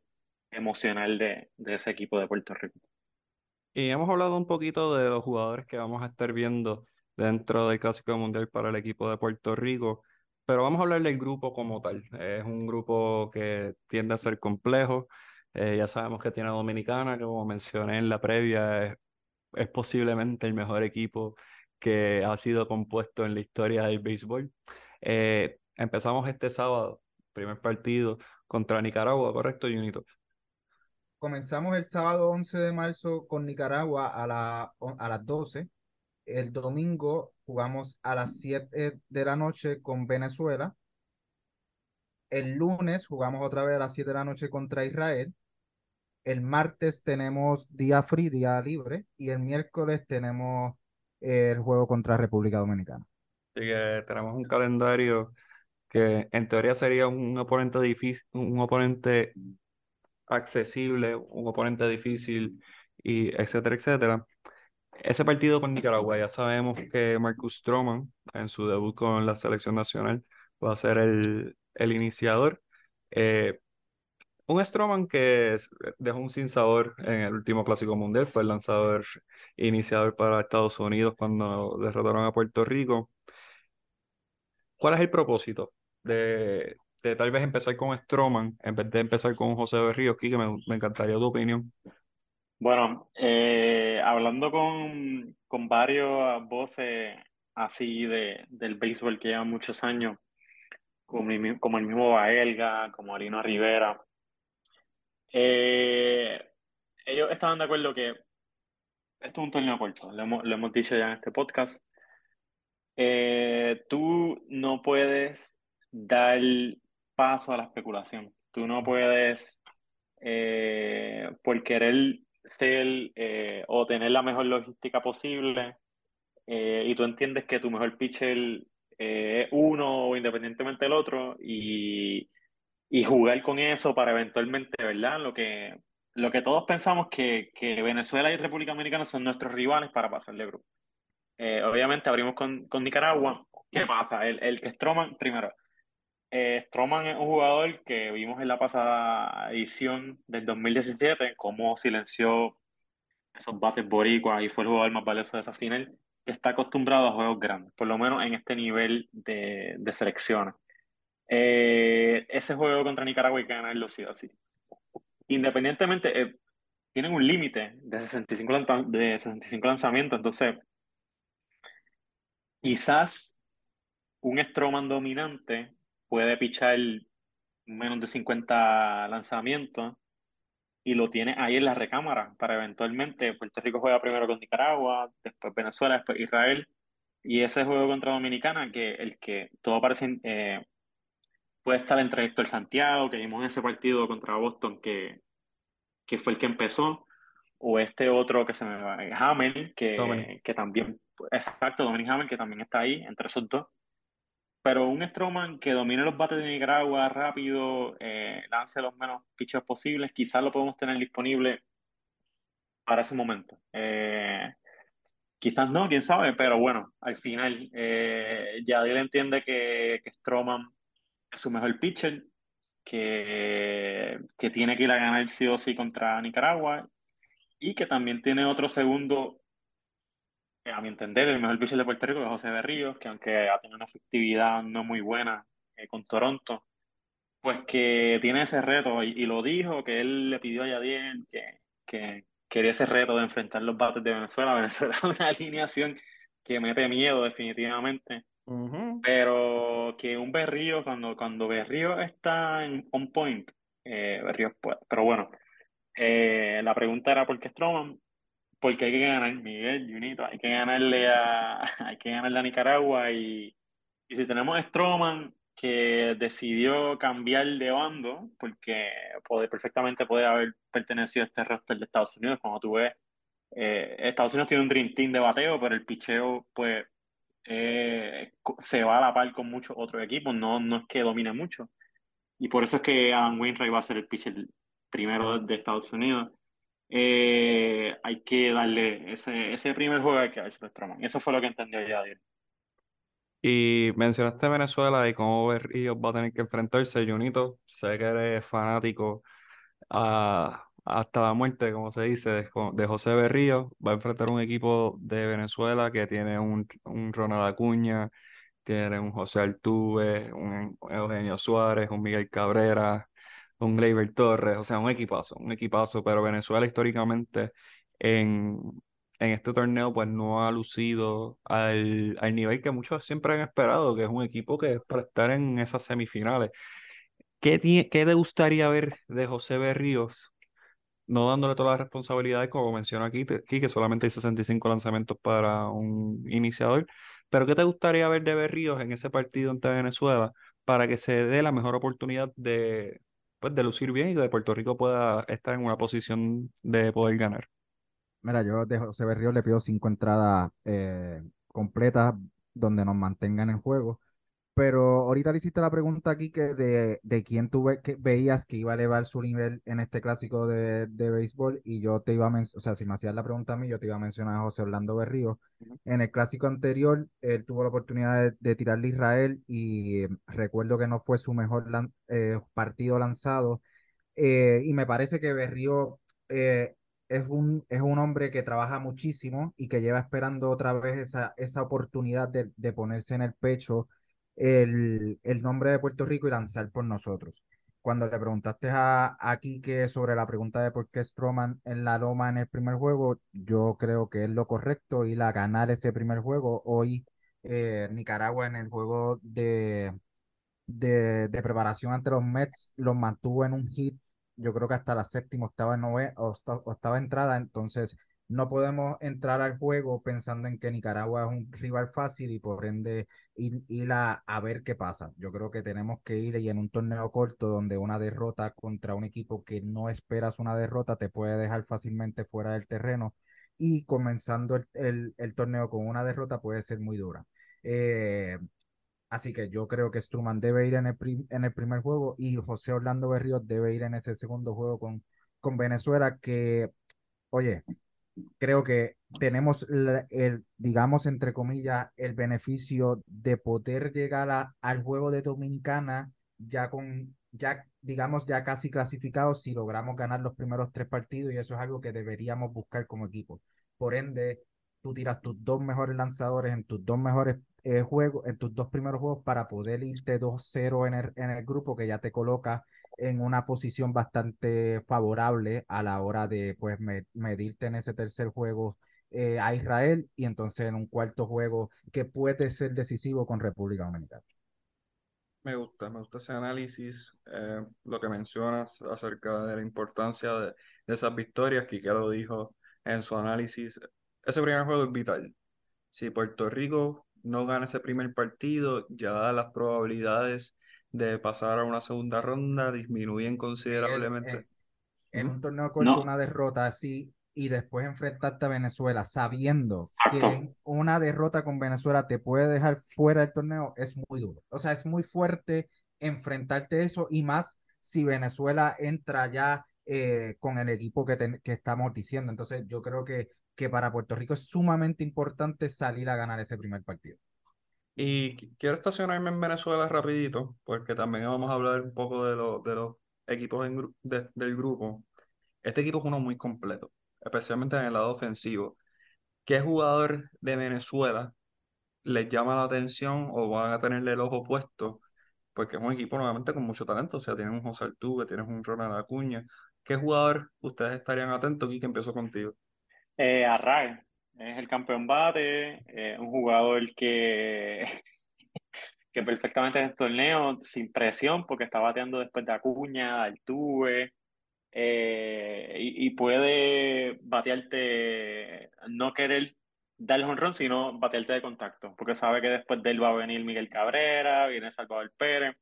emocional de, de ese equipo de Puerto Rico. Y hemos hablado un poquito de los jugadores que vamos a estar viendo dentro del Clásico Mundial para el equipo de Puerto Rico, pero vamos a hablar del grupo como tal. Es un grupo que tiende a ser complejo. Eh, ya sabemos que tiene a Dominicana, que como mencioné en la previa, es, posiblemente el mejor equipo que ha sido compuesto en la historia del béisbol. Eh, empezamos este sábado, primer partido contra Nicaragua, ¿correcto, Junito? Comenzamos el sábado 11 de marzo con Nicaragua a, la, a las 12. El domingo jugamos a las 7 de la noche con Venezuela. El lunes jugamos otra vez a las 7 de la noche contra Israel. El martes tenemos día free, día libre. Y el miércoles tenemos el juego contra República Dominicana. Así que tenemos un calendario que en teoría sería un oponente difícil, un oponente accesible, un oponente difícil, y etcétera, etcétera. Ese partido con Nicaragua, ya sabemos que Marcus Stroman, en su debut con la selección nacional, va a ser el, el iniciador. Eh, un Stroman que dejó un sinsabor en el último Clásico Mundial, fue el lanzador iniciador para Estados Unidos cuando derrotaron a Puerto Rico. ¿Cuál es el propósito de, de tal vez empezar con Stroman en vez de empezar con José Berríos? Kike, me, me encantaría tu opinión. Bueno, eh, hablando con, con varios voces así de, del béisbol que llevan muchos años, como, el mismo Baelga, como Arino Rivera, eh, ellos estaban de acuerdo que esto es un torneo corto, lo hemos, dicho ya en este podcast. Eh, tú no puedes dar paso a la especulación. Tú no puedes, por querer ser o tener la mejor logística posible, y tú entiendes que tu mejor pitcher es uno o independientemente del otro, y y jugar con eso para eventualmente, ¿verdad? Lo que, lo que todos pensamos que, que Venezuela y República Dominicana son nuestros rivales para pasar de grupo. Eh, obviamente abrimos con, con, Nicaragua. ¿Qué pasa? El, el que Stroman, primero, eh, Stroman es un jugador que vimos en la pasada edición del 2017, cómo silenció esos bates boricuas y fue el jugador más valioso de esa final, que está acostumbrado a juegos grandes, por lo menos en este nivel de, de selecciones. Eh, ese juego contra Nicaragua hay que ganarlo sí o sí. Independientemente, eh, tienen un límite de 65, de 65 lanzamientos, entonces quizás un Stroman dominante puede pichar menos de 50 lanzamientos y lo tiene ahí en la recámara para eventualmente Puerto Rico juega primero con Nicaragua, después Venezuela, después Israel y ese juego contra Dominicana que el que todo parece eh, puede estar entre Héctor Santiago, que vimos en ese partido contra Boston, que, que fue el que empezó, o este otro que se me va, Hamel, que, que también, exacto, Dominic Hamel, que también está ahí, entre esos dos. Pero un Stroman que domine los bates de Nicaragua rápido, eh, lance los menos pitches posibles, quizás lo podemos tener disponible para ese momento. Eh, quizás no, quién sabe, pero bueno, al final eh, Yadiel entiende que, que Stroman su mejor pitcher, que, que tiene que ir a ganar sí o sí contra Nicaragua y que también tiene otro segundo, a mi entender, el mejor pitcher de Puerto Rico, es José Berríos, que aunque ha tenido una efectividad no muy buena eh, con Toronto, pues que tiene ese reto y, lo dijo, que él le pidió a Yadier que, que quería ese reto de enfrentar los bates de Venezuela. Venezuela una alineación que mete miedo definitivamente. Pero que un Berrío, cuando, cuando Berrío está en on point, eh, Berrío puede. Pero bueno, eh, la pregunta era por qué Stroman, porque hay que ganar, Miguel, Junito, hay que ganarle a, hay que ganarle a Nicaragua y, y si tenemos a Stroman que decidió cambiar de bando, porque puede, perfectamente puede haber pertenecido a este roster de Estados Unidos, como tú ves, eh, Estados Unidos tiene un Dream Team de bateo, pero el picheo, pues, eh, se va a la par con muchos otros equipos, no, no es que domine mucho. Y por eso es que Adam Wainwright va a ser el pitcher primero de Estados Unidos. Eh, hay que darle ese, ese primer juego hay que darse Eso fue lo que entendió ya. Y mencionaste Venezuela y cómo Berríos va a tener que enfrentarse. Junito, sé que eres fanático a, hasta la muerte, como se dice, de, José Berrío. Va a enfrentar un equipo de Venezuela que tiene un, un Ronald Acuña, tiene un José Altuve, un Eugenio Suárez, un Miguel Cabrera, un Gleyber Torres, o sea, un equipazo, un equipazo, pero Venezuela históricamente en, en este torneo pues no ha lucido al, al nivel que muchos siempre han esperado, que es un equipo que es para estar en esas semifinales. ¿Qué, ¿Qué te gustaría ver de José Berríos no dándole todas las responsabilidades, como menciono aquí, aquí, que solamente hay 65 lanzamientos para un iniciador. Pero ¿qué te gustaría ver de Berríos en ese partido ante Venezuela para que se dé la mejor oportunidad de, pues, de lucir bien y que Puerto Rico pueda estar en una posición de poder ganar? Mira, yo de José Berríos le pido cinco entradas eh, completas donde nos mantengan en juego. Pero ahorita le hiciste la pregunta aquí que de, de quién tú que veías que iba a elevar su nivel en este clásico de, de béisbol y yo te iba a mencionar, o sea, si me hacías la pregunta a mí, yo te iba a mencionar a José Orlando Berrío. En el clásico anterior, él tuvo la oportunidad de, tirarle a Israel y recuerdo que no fue su mejor eh, partido lanzado. Eh, y me parece que Berrío eh, es un, es un hombre que trabaja muchísimo y que lleva esperando otra vez esa, esa oportunidad de, de ponerse en el pecho el, el nombre de Puerto Rico y lanzar por nosotros. Cuando le preguntaste a, a Quique sobre la pregunta de por qué Stroman en la loma en el primer juego, yo creo que es lo correcto ir a ganar ese primer juego. Hoy eh, Nicaragua en el juego de, de, de, preparación ante los Mets los mantuvo en un hit, yo creo que hasta la séptima, octava, nove, o octava entrada, entonces no podemos entrar al juego pensando en que Nicaragua es un rival fácil y por ende ir, a, ver qué pasa. Yo creo que tenemos que ir y en un torneo corto donde una derrota contra un equipo que no esperas una derrota te puede dejar fácilmente fuera del terreno y comenzando el, torneo con una derrota puede ser muy dura. Eh, así que yo creo que Struman debe ir en el, en el primer juego y José Orlando Berríos debe ir en ese segundo juego con, con Venezuela que, oye, creo que tenemos el, digamos, entre comillas, el beneficio de poder llegar al juego de Dominicana ya con, ya, digamos, ya casi clasificados si logramos ganar los primeros tres partidos y eso es algo que deberíamos buscar como equipo. Por ende, tú tiras tus dos mejores lanzadores en tus dos mejores eh, en tus dos primeros juegos para poder irte 2-0 en el, en el grupo que ya te coloca en una posición bastante favorable a la hora de pues medirte en ese tercer juego eh, a Israel y entonces en un cuarto juego que puede ser decisivo con República Dominicana. Me gusta, me gusta ese análisis, eh, lo que mencionas acerca de la importancia de, esas victorias, que lo dijo en su análisis. Ese primer juego es vital. Si Puerto Rico no gana ese primer partido, ya las probabilidades de pasar a una segunda ronda disminuyen considerablemente. En, un torneo con una derrota así y después enfrentarte a Venezuela sabiendo que una derrota con Venezuela te puede dejar fuera del torneo es muy duro. O sea, es muy fuerte enfrentarte eso y más si Venezuela entra ya eh, con el equipo que, que estamos diciendo. Entonces yo creo que, que para Puerto Rico es sumamente importante salir a ganar ese primer partido. Y quiero estacionarme en Venezuela rapidito, porque también vamos a hablar un poco de, de los equipos del grupo. Este equipo es uno muy completo, especialmente en el lado ofensivo. ¿Qué jugador de Venezuela les llama la atención o van a tenerle el ojo puesto? Porque es un equipo nuevamente con mucho talento, o sea, tienes un José Altuve, tienes un Ronald Acuña. ¿Qué jugador ustedes estarían atentos? Y que empiezo contigo. Eh, es el campeón bate, un jugador que, que perfectamente en el torneo, sin presión, porque está bateando después de Acuña, Altuve, eh, y, y, puede batearte, no querer dar el honrón, sino batearte de contacto, porque sabe que después de él va a venir Miguel Cabrera, viene Salvador Pérez,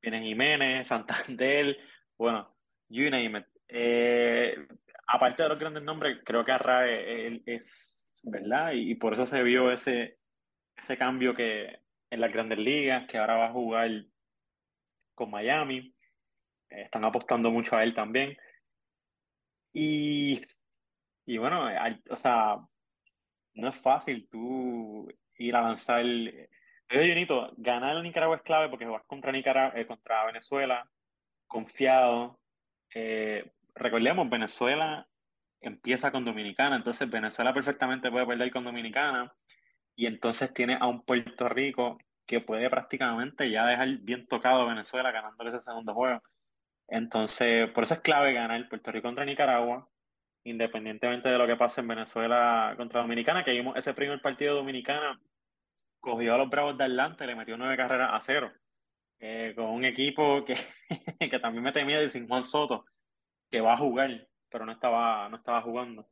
viene Jiménez, Santander, bueno, you name it. Eh, aparte de los grandes nombres, creo que Arrae es, ¿verdad? Y, por eso se vio ese, ese cambio que en las grandes ligas, que ahora va a jugar con Miami. Eh, están apostando mucho a él también. Y, y bueno, o sea, no es fácil tú ir a lanzar. Yo Junito, ganar a Nicaragua es clave porque vas contra, Nicaragua, eh, contra Venezuela, confiado. Eh, recordemos, Venezuela empieza con Dominicana, entonces Venezuela perfectamente puede perder con Dominicana y entonces tiene a un Puerto Rico que puede prácticamente ya dejar bien tocado a Venezuela ganándole ese segundo juego. Entonces, por eso es clave ganar Puerto Rico contra Nicaragua, independientemente de lo que pase en Venezuela contra Dominicana, que vimos ese primer partido Dominicana, cogió a los Bravos de Atlanta y le metió nueve carreras a cero, eh, con un equipo que, que también me temía de sin Juan Soto, que va a jugar, pero no estaba, no estaba jugando.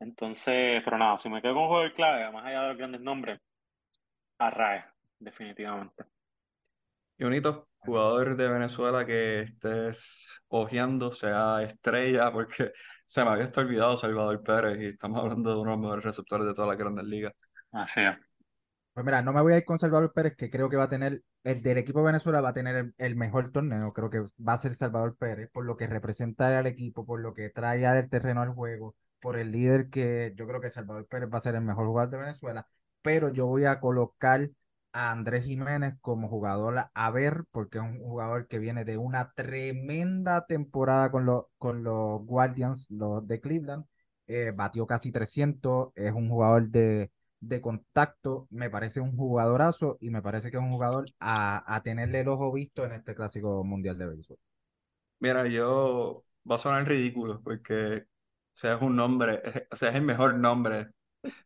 Entonces, pero nada, si me quedo con un juego clave, más allá de los grandes nombres, Arrae, definitivamente. Y bonito, jugador de Venezuela que estés ojeando, sea estrella, porque se me había olvidado Salvador Pérez y estamos hablando de uno de los mejores receptores de todas las grandes ligas. Así es. Pues mira, no me voy a ir con Salvador Pérez, que creo que va a tener, el del equipo de Venezuela va a tener el, mejor torneo, creo que va a ser Salvador Pérez, por lo que representa al equipo, por lo que trae al terreno al juego, por el líder que yo creo que Salvador Pérez va a ser el mejor jugador de Venezuela, pero yo voy a colocar a Andrés Jiménez como jugador a ver, porque es un jugador que viene de una tremenda temporada con, los con los Guardians, los de Cleveland, eh, batió casi 300, es un jugador de, de contacto, me parece un jugadorazo y me parece que es un jugador a, a tenerle el ojo visto en este clásico mundial de béisbol. Mira, yo va a sonar ridículo porque o sea, un nombre, o sea, el mejor nombre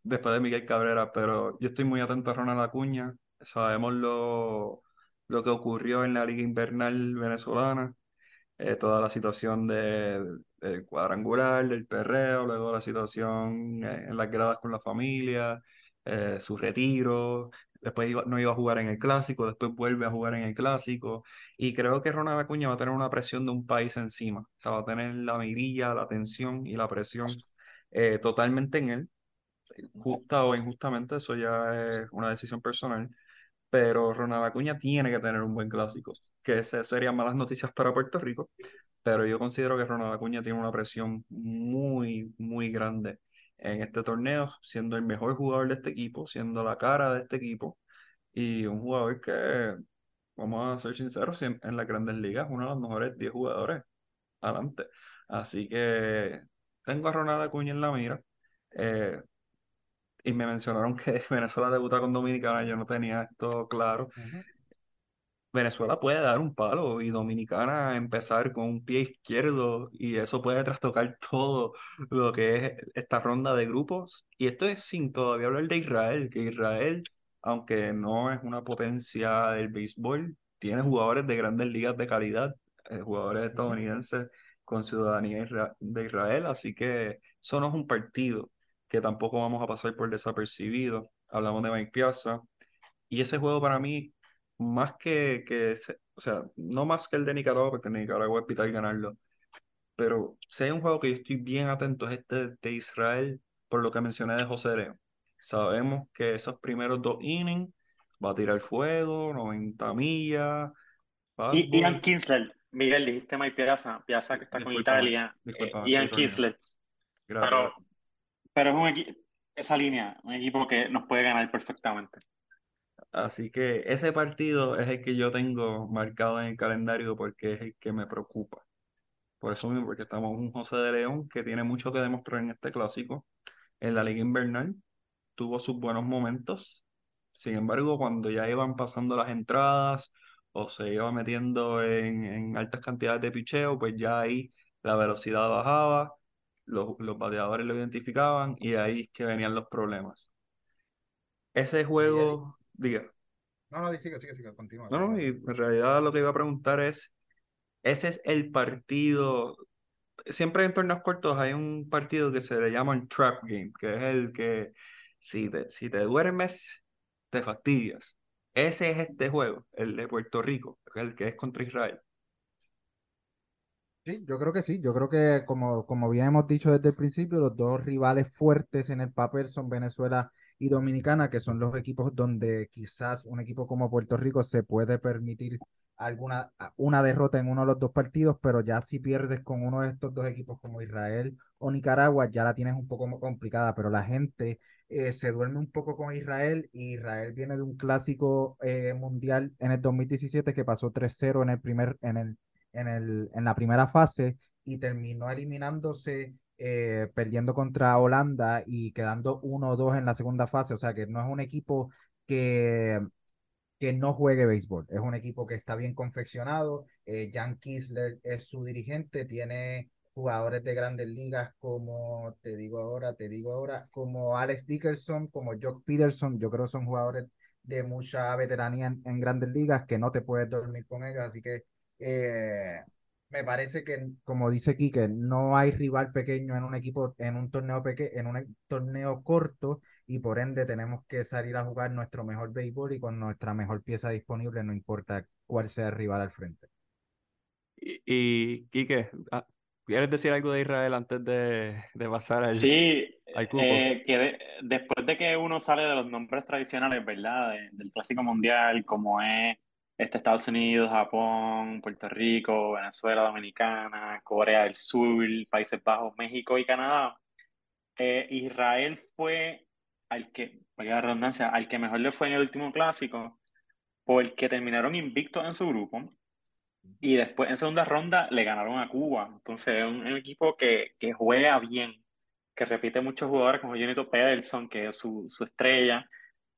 después de Miguel Cabrera, pero yo estoy muy atento a Ronald Acuña, sabemos lo, lo que ocurrió en la Liga Invernal venezolana, eh, toda la situación de, del cuadrangular, del perreo, luego la situación eh, en las gradas con la familia, eh, su retiro, después no iba a jugar en el clásico, después vuelve a jugar en el clásico, y creo que Ronald Acuña va a tener una presión de un país encima, o sea, va a tener la mirilla, la tensión y la presión totalmente en él, justa o injustamente, eso ya es una decisión personal, pero Ronald Acuña tiene que tener un buen clásico, que serían malas noticias para Puerto Rico, pero yo considero que Ronald Acuña tiene una presión muy, muy grande en este torneo, siendo el mejor jugador de este equipo, siendo la cara de este equipo, y un jugador que, vamos a ser sinceros, en, las grandes ligas, uno de los mejores 10 jugadores adelante. Así que tengo a Ronald Acuña en la mira. Eh, y me mencionaron que Venezuela debuta con Dominicana, yo no tenía esto claro. Venezuela puede dar un palo y Dominicana empezar con un pie izquierdo y eso puede trastocar todo lo que es esta ronda de grupos. Y esto es sin todavía hablar de Israel, que Israel, aunque no es una potencia del béisbol, tiene jugadores de grandes ligas de calidad, eh, jugadores estadounidenses con ciudadanía de Israel, así que eso no es un partido que tampoco vamos a pasar por desapercibido. Hablamos de Mike Piazza. Y ese juego para mí, más que, que o sea, no más que el de Nicaragua, porque Nicaragua es vital ganarlo, pero si hay un juego que yo estoy bien atento es este de Israel, por lo que mencioné de José León. Sabemos que esos primeros dos innings va a tirar fuego, 90 millas. Y Ian Kinsler, Miguel, dijiste Mike Piazza, Piazza que está con Italia. Disculpa, Ian Kinsler. Gracias. Pero es un equipo, esa línea, un equipo que nos puede ganar perfectamente. Así que ese partido es el que yo tengo marcado en el calendario porque es el que me preocupa. Por eso mismo, porque estamos un José de León que tiene mucho que demostrar en este clásico. En la Liga Invernal tuvo sus buenos momentos. Sin embargo, cuando ya iban pasando las entradas o se iba metiendo en, en altas cantidades de picheo, pues ya ahí la velocidad bajaba los, los bateadores lo identificaban y ahí es que venían los problemas. Ese juego, diga. No, no, sigue, sigue, sigue, continúa. No, no, y en realidad lo que iba a preguntar es, ese es el partido, siempre en torneos cortos hay un partido que se le llama el trap game, que es el que si te, si te duermes, te fastidias. Ese es este juego, el de Puerto Rico, el que es contra Israel. Sí, yo creo que sí. Yo creo que, como, como bien hemos dicho desde el principio, los dos rivales fuertes en el papel son Venezuela y Dominicana, que son los equipos donde quizás un equipo como Puerto Rico se puede permitir alguna una derrota en uno de los dos partidos, pero ya si pierdes con uno de estos dos equipos como Israel o Nicaragua, ya la tienes un poco complicada, pero la gente eh, se duerme un poco con Israel y Israel viene de un clásico eh, mundial en el 2017 que pasó 3-0 en el primer en el en, el, en la primera fase y terminó eliminándose, eh, perdiendo contra Holanda y quedando 1-2 en la segunda fase. O sea que no es un equipo que, que no juegue béisbol, es un equipo que está bien confeccionado. Eh, Jan Kisler es su dirigente, tiene jugadores de grandes ligas como, te digo ahora, te digo ahora, como Alex Dickerson, como Jock Peterson, yo creo que son jugadores de mucha veteranía en, en, grandes ligas que no te puedes dormir con ellos, así que eh, me parece que, como dice Quique, no hay rival pequeño en un equipo, en un torneo pequeño, en un torneo corto, y por ende tenemos que salir a jugar nuestro mejor béisbol y con nuestra mejor pieza disponible, no importa cuál sea el rival al frente. Y, y Quique, ah, ¿quieres decir algo de Israel antes de, de pasar al, sí, eh, que después de que uno sale de los nombres tradicionales, ¿verdad? del clásico mundial, como es este, Estados Unidos, Japón, Puerto Rico, Venezuela, Dominicana, Corea del Sur, Países Bajos, México y Canadá. Eh, Israel fue al que, la redundancia, al que mejor le fue en el último clásico, porque terminaron invictos en su grupo y después en segunda ronda le ganaron a Cuba. Entonces es un, equipo que, que, juega bien, que repite muchos jugadores como Jonito Pederson, que es su, su estrella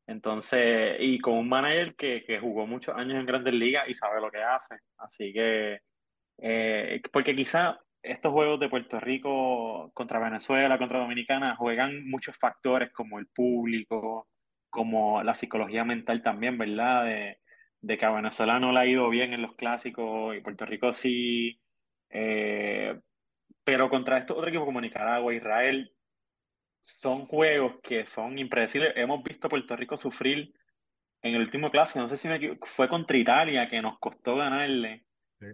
entonces, y con un manager que, que jugó muchos años en grandes ligas y sabe lo que hace. Así que, eh, porque quizá estos juegos de Puerto Rico contra Venezuela, contra Dominicana, juegan muchos factores como el público, como la psicología mental también, ¿verdad? De, de que a Venezuela no le ha ido bien en los clásicos y Puerto Rico sí. Eh, pero contra estos otros equipos como Nicaragua, Israel, son juegos que son impredecibles. Hemos visto a Puerto Rico sufrir en el último clase, no sé si me fue contra Italia que nos costó ganarle.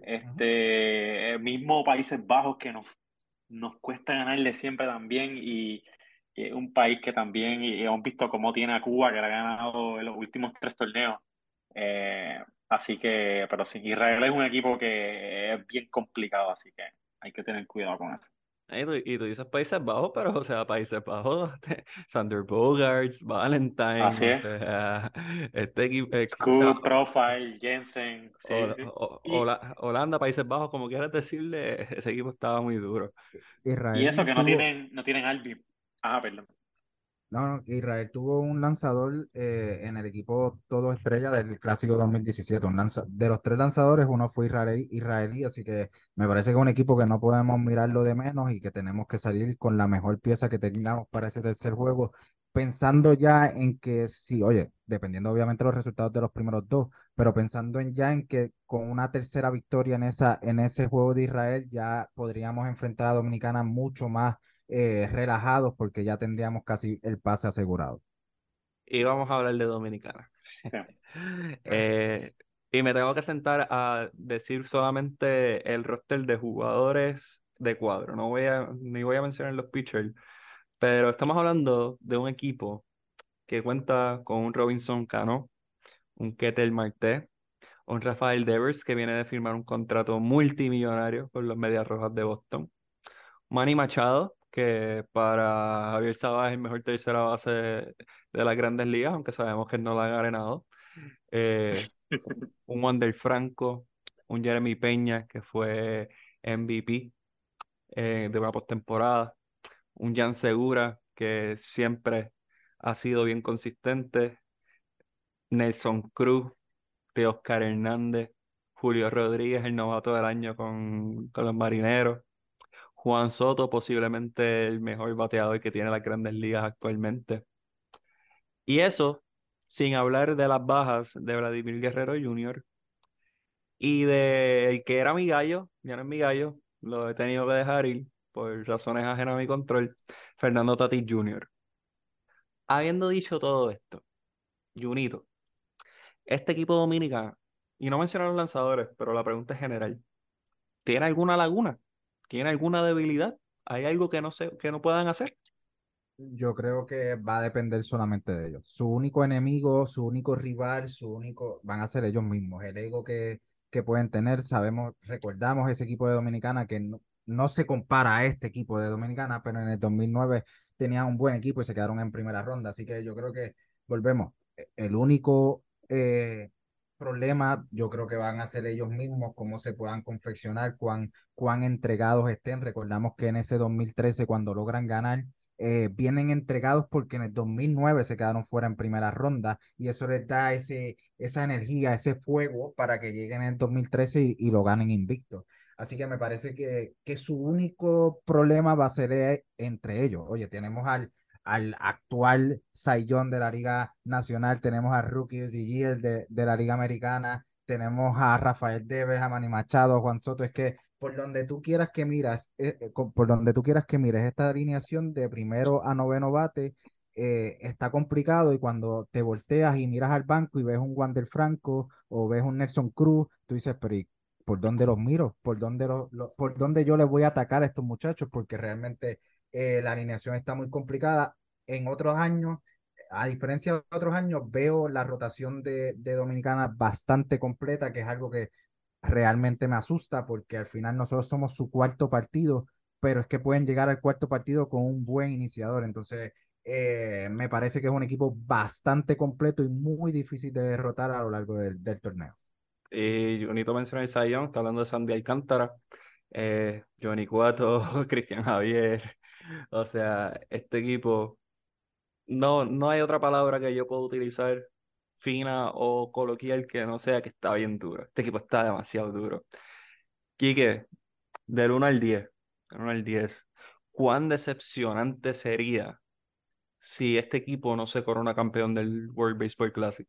Este, mismo Países Bajos que nos, nos cuesta ganarle siempre también y, es un país que también hemos visto cómo tiene a Cuba que le ha ganado en los últimos tres torneos. Eh, así que, pero sí, Israel es un equipo que es bien complicado, así que hay que tener cuidado con eso. Y tú, dices Países Bajos, pero o sea, Países Bajos, Sander Bogarts, Valentine, Así es. o sea, este equipo. Eh, Scoop, Profile, Jensen. Sí, Holanda, Países Bajos, como quieras decirle, ese equipo estaba muy duro. y eso que no tienen, no tienen Albi. Ah, perdón. No, Israel tuvo un lanzador eh, en el equipo todo estrella del Clásico 2017. Un de los tres lanzadores, uno fue israelí, israelí, así que me parece que es un equipo que no podemos mirarlo de menos y que tenemos que salir con la mejor pieza que tengamos para ese tercer juego, pensando ya en que sí, oye, dependiendo obviamente de los resultados de los primeros dos, pero pensando en ya en que con una tercera victoria en, esa, en ese juego de Israel ya podríamos enfrentar a Dominicana mucho más eh, relajados porque ya tendríamos casi el pase asegurado. Y vamos a hablar de Dominicana. Eh, y me tengo que sentar a decir solamente el roster de jugadores de cuadro. No voy a, ni voy a mencionar los pitchers, pero estamos hablando de un equipo que cuenta con un Robinson Cano, un Ketel Marte, un Rafael Devers que viene de firmar un contrato multimillonario con los Medias Rojas de Boston, Manny Machado, que para Javier Sabas es el mejor tercera base de, las grandes ligas, aunque sabemos que no la ha ganado. Eh, un Wander Franco, un Jeremy Peña, que fue MVP eh, de una postemporada, un Jan Segura, que siempre ha sido bien consistente, Nelson Cruz, de Oscar Hernández, Julio Rodríguez, el novato del año con, con los marineros. Juan Soto, posiblemente el mejor bateador que tiene las grandes ligas actualmente. Y eso, sin hablar de las bajas de Vladimir Guerrero Jr. y de el que era mi gallo, ya no es mi gallo, lo he tenido que dejar ir por razones ajenas a mi control, Fernando Tatis Jr. Habiendo dicho todo esto, Junito, este equipo dominicano, y no menciono los lanzadores, pero la pregunta es general, ¿tiene alguna laguna? ¿Tiene alguna debilidad? ¿Hay algo que no, se, que no puedan hacer? Yo creo que va a depender solamente de ellos. Su único enemigo, su único rival, su único, van a ser ellos mismos. El ego que, que pueden tener, sabemos, recordamos ese equipo de Dominicana que no, no se compara a este equipo de Dominicana, pero en el 2009 tenían un buen equipo y se quedaron en primera ronda. Así que yo creo que volvemos. E, el único eh, problema yo creo que van a ser ellos mismos, cómo se puedan confeccionar, cuán, cuán entregados estén. Recordamos que en ese 2013, cuando logran ganar, eh, vienen entregados porque en el 2009 se quedaron fuera en primera ronda y eso les da ese, esa energía, ese fuego para que lleguen en el 2013 y, y lo ganen invicto. Así que me parece que, que su único problema va a ser eh, entre ellos. Oye, tenemos al, al actual Sayón de la Liga Nacional, tenemos a Rookie de, de la Liga Americana, tenemos a Rafael Deves, a Manny Machado, a Juan Soto. Es que por donde tú quieras que miras, eh, eh, por donde tú quieras que mires esta alineación de primero a noveno bate, eh, está complicado y cuando te volteas y miras al banco y ves un Wander Franco o ves un Nelson Cruz, tú dices, pero ¿por dónde los miro? ¿Por dónde, los, ¿Por dónde yo les voy a atacar a estos muchachos? Porque realmente la alineación está muy complicada. En otros años, a diferencia de otros años, veo la rotación de, de Dominicana bastante completa, que es algo que realmente me asusta porque al final nosotros somos su cuarto partido, pero es que pueden llegar al cuarto partido con un buen iniciador. Entonces, eh, me parece que es un equipo bastante completo y muy difícil de derrotar a lo largo del, del torneo. Y Junito mencionó a Zion, está hablando de Sandy Alcántara, eh, Johnny Cuato, Cristian Javier. O sea, este equipo, no, no hay otra palabra que yo pueda utilizar fina o coloquial que no sea que está bien duro. Este equipo está demasiado duro. Quique, del 1 al 10, del 1 al 10, ¿cuán decepcionante sería si este equipo no se corona campeón del World Baseball Classic?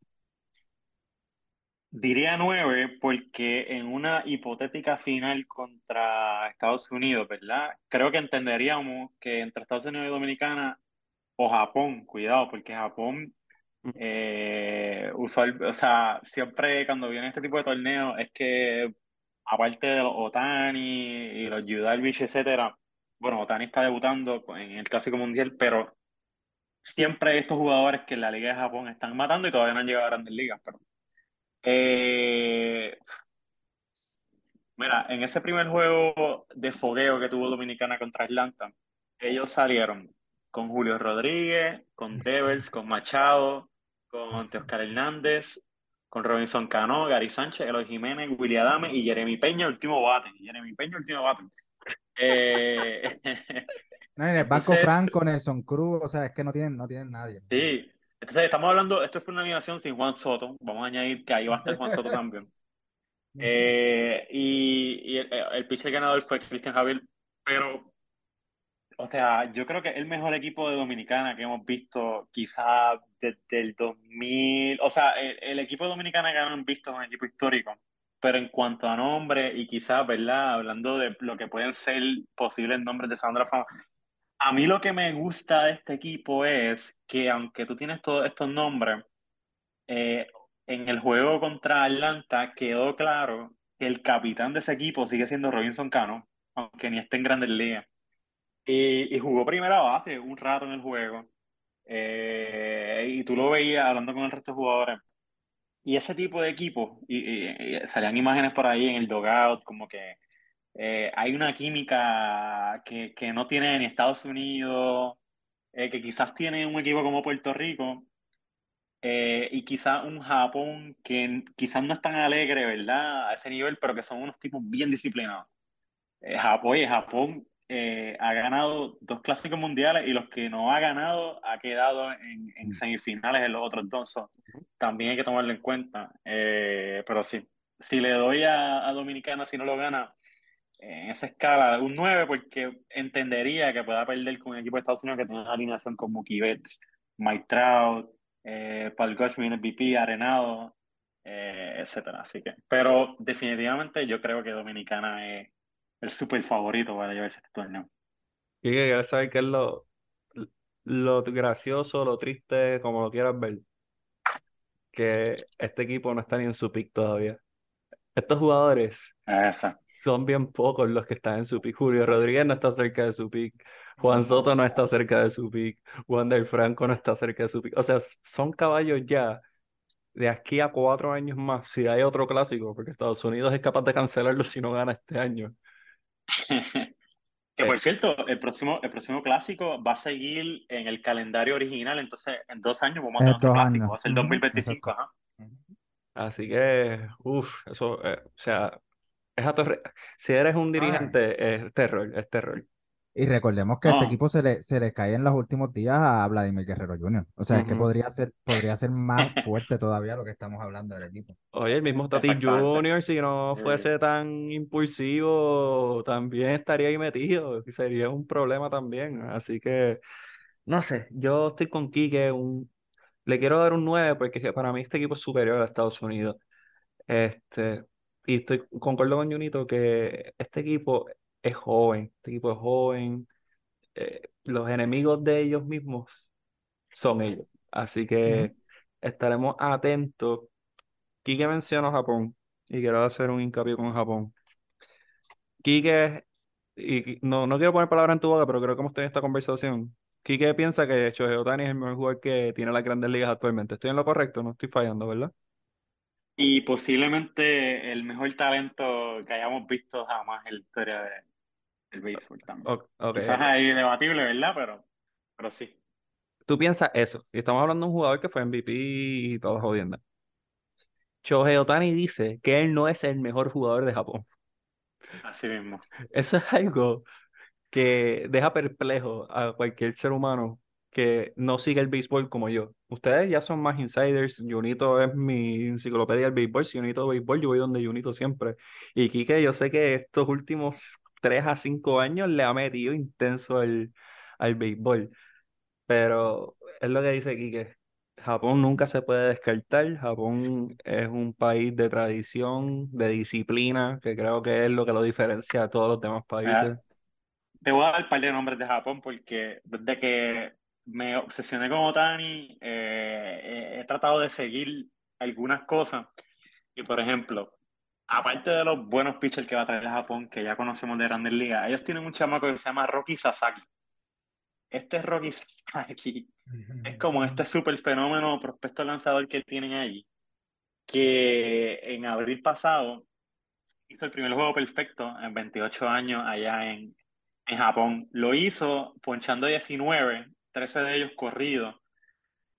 Diría 9 porque en una hipotética final contra Estados Unidos, ¿verdad? Creo que entenderíamos que entre Estados Unidos y Dominicana o Japón, cuidado, porque Japón eh, usual, o sea, siempre cuando viene este tipo de torneos es que, aparte de los Otani y los Yu Darvish, etcétera, bueno, Otani está debutando en el Clásico Mundial, pero siempre estos jugadores que en la Liga de Japón están matando y todavía no han llegado a grandes ligas. Pero, eh, mira, en ese primer juego de fogueo que tuvo Dominicana contra Atlanta, ellos salieron con Julio Rodríguez, con Devers, con Machado, con Teoscar Hernández, con Robinson Cano, Gary Sánchez, Eloy Jiménez, Willy Adame y Jeremy Peña, último bate. Jeremy Peña, último bate. Eh... no, en el Banco Franco, Nelson Cruz, o sea, es que no tienen, no tienen nadie. Sí, entonces estamos hablando, esto fue una animación sin Juan Soto, vamos a añadir que ahí va a estar Juan Soto también. Eh, y, y el, el pitcher ganador fue Cristian Javier, pero o sea, yo creo que el mejor equipo de Dominicana que hemos visto quizá desde el 2000, o sea, el, equipo de Dominicana que han visto es un equipo histórico, pero en cuanto a nombre y quizás, ¿verdad? Hablando de lo que pueden ser posibles nombres de Sandra Fama, a mí lo que me gusta de este equipo es que aunque tú tienes todos estos nombres, eh, en el juego contra Atlanta quedó claro que el capitán de ese equipo sigue siendo Robinson Cano, aunque ni esté en Grandes Ligas. Y, jugó primera base un rato en el juego. Eh, y tú lo veías hablando con el resto de jugadores. Y ese tipo de equipo, y, salían imágenes por ahí en el dogout, como que eh, hay una química que, que, no tiene ni Estados Unidos, eh, que quizás tiene un equipo como Puerto Rico, y quizás un Japón que quizás no es tan alegre, ¿verdad? A ese nivel, pero que son unos tipos bien disciplinados. Japón, oye, Japón eh, ha ganado dos clásicos mundiales y los que no ha ganado ha quedado en, en semifinales en los otros dos. también hay que tomarlo en cuenta. Eh, pero sí, si le doy a, a, Dominicana, si no lo gana, en esa escala un 9 porque entendería que pueda perder con un equipo de Estados Unidos que tiene una alineación con Mookie Betts, Mike Trout, eh, Paul Goldschmidt, MVP, Arenado, eh, etcétera. Así que, pero definitivamente yo creo que Dominicana es el súper favorito para llevarse este torneo. Y que quieres saber qué es lo, lo gracioso, lo triste, como lo quieras ver, que este equipo no está ni en su pick todavía. Estos jugadores Esa. Son bien pocos los que están en su pick. Julio Rodríguez no está cerca de su pick. Juan Soto no está cerca de su pick. Juan del Franco no está cerca de su pick. O sea, son caballos ya de aquí a cuatro años más, si hay otro clásico, porque Estados Unidos es capaz de cancelarlo si no gana este año. que por cierto, el próximo, el próximo clásico va a seguir en el calendario original, entonces en dos años vamos a tener otro clásico, va a ser el 2025, ajá. Así que, uff, eso, eh, o sea, es a torre. Si eres un dirigente, es terror, es terror. Y recordemos que a este equipo se le, se le cae en los últimos días a Vladimir Guerrero Jr. O sea, es que podría ser, podría ser más fuerte todavía lo que estamos hablando del equipo. Oye, el mismo Tati Jr., si no fuese tan impulsivo, también estaría ahí metido. Sería un problema también. Así que, no sé, yo estoy con Quique, un... le quiero dar un 9 porque para mí este equipo es superior a Estados Unidos. Este, y estoy concuerdo con Junito que este equipo es joven, este equipo es joven, eh, los enemigos de ellos mismos son ellos. Así que estaremos atentos. Quique mencionó Japón y quiero hacer un hincapié con Japón. Quique, y no, no quiero poner palabras en tu boca, pero creo que hemos tenido esta conversación. Quique piensa que Shohei Otani es el mejor jugador que tiene las grandes ligas actualmente. Estoy en lo correcto, no estoy fallando, ¿verdad? Y posiblemente el mejor talento que hayamos visto jamás en la historia de, el béisbol también. Quizás ahí debatible, ¿verdad? Pero, pero sí. Tú piensas eso. Y estamos hablando de un jugador que fue MVP y todo jodiendo. Shohei Otani dice que él no es el mejor jugador de Japón. Así mismo. Eso es algo que deja perplejo a cualquier ser humano que no sigue el béisbol como yo. Ustedes ya son más insiders. Junito es mi enciclopedia del béisbol. Si Junito béisbol, yo voy donde Junito siempre. Y Kike, yo sé que estos últimos 3 a 5 años le ha metido intenso al, al béisbol. Pero es lo que dice aquí, que Japón nunca se puede descartar. Japón es un país de tradición, de disciplina, que creo que es lo que lo diferencia a todos los demás países. te voy a dar un par de nombres de Japón porque desde que me obsesioné con Otani, eh, he tratado de seguir algunas cosas. Y por ejemplo, aparte de los buenos pitchers que va a traer a Japón, que ya conocemos de Grandes Ligas, ellos tienen un chamaco que se llama Rocky Sasaki. Este Rocky Sasaki es como este super fenómeno prospecto lanzador que tienen allí, que en abril pasado hizo el primer juego perfecto en 28 años allá en, en Japón. Lo hizo ponchando 19, 13 de ellos corridos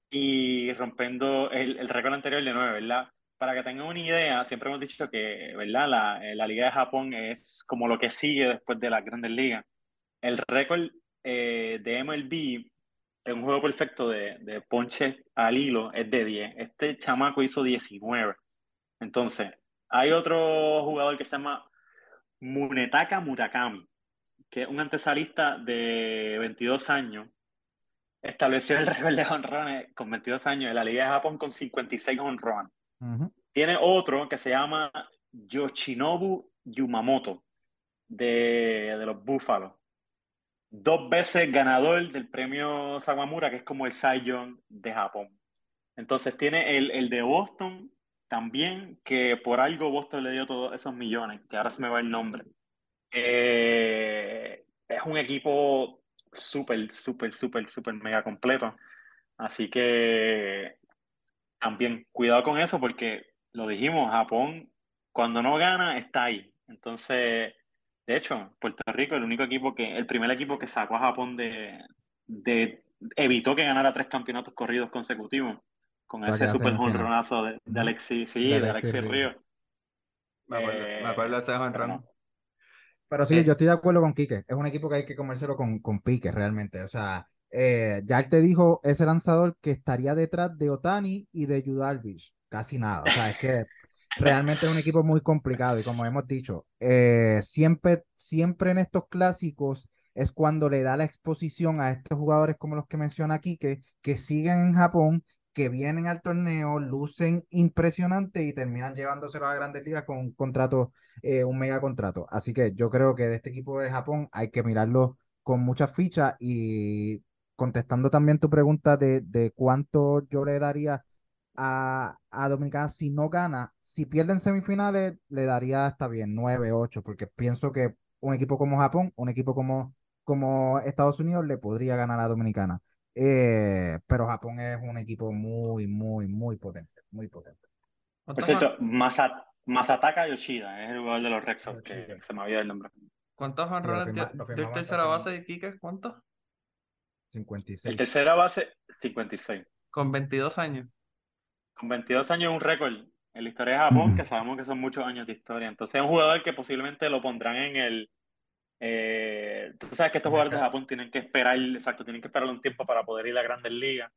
y rompiendo el, el récord anterior de 9, ¿verdad? para que tengan una idea, siempre hemos dicho que, ¿verdad? La, eh, la, Liga de Japón es como lo que sigue después de las grandes ligas. El récord eh, de MLB en un juego perfecto de, de ponche al hilo es de 10. Este chamaco hizo 19. Entonces, hay otro jugador que se llama Munetaka Murakami, que es un antesalista de 22 años. Estableció el récord de honrones con 22 años en la Liga de Japón con 56 honrones. Tiene otro que se llama Yoshinobu Yumamoto, de, de los Búfalos. Dos veces ganador del premio Sawamura, que es como el Young de Japón. Entonces tiene el, el de Boston también, que por algo Boston le dio todos esos millones, que ahora se me va el nombre. Eh, es un equipo súper, súper, súper, súper mega completo. Así que también, cuidado con eso porque lo dijimos, Japón cuando no gana está ahí. Entonces, de hecho, Puerto Rico, el único equipo que, el primer equipo que sacó a Japón de, de evitó que ganara tres campeonatos corridos consecutivos con ese super honronazo de, de Alexis, sí, de, Alexis Río. Me acuerdo, de ese honrón. Pero sí, yo estoy de acuerdo con Quique. Es un equipo que hay que comérselo con, con pique realmente. O sea, eh, ya él te dijo ese lanzador que estaría detrás de Otani y de Yu Casi nada. O sea, es que realmente es un equipo muy complicado y como hemos dicho, eh, siempre, siempre en estos clásicos es cuando le da la exposición a estos jugadores como los que menciona aquí, que, que siguen en Japón, que vienen al torneo, lucen impresionante y terminan llevándoselo a grandes ligas con un contrato, eh, un mega contrato. Así que yo creo que de este equipo de Japón hay que mirarlo con muchas fichas y contestando también tu pregunta de, de cuánto yo le daría a, a Dominicana si no gana, si pierden semifinales, le daría hasta bien 9, 8, porque pienso que un equipo como Japón, un equipo como, como Estados Unidos le podría ganar a Dominicana. Eh, pero Japón es un equipo muy, muy, muy potente, muy potente. Por cierto, Masa, Masataka Yoshida es el jugador de los Red Sox, que, que se me había el nombre. ¿Cuántos honrones del tercera base, Kike? ¿Cuántos? 56. El tercera base, 56. Con 22 años. Con 22 años es un récord en la historia de Japón, que sabemos que son muchos años de historia. Entonces es un jugador que posiblemente lo pondrán en el... Eh, tú sabes que estos jugadores de Japón tienen que esperar, exacto, tienen que esperar un tiempo para poder ir a Grandes Ligas.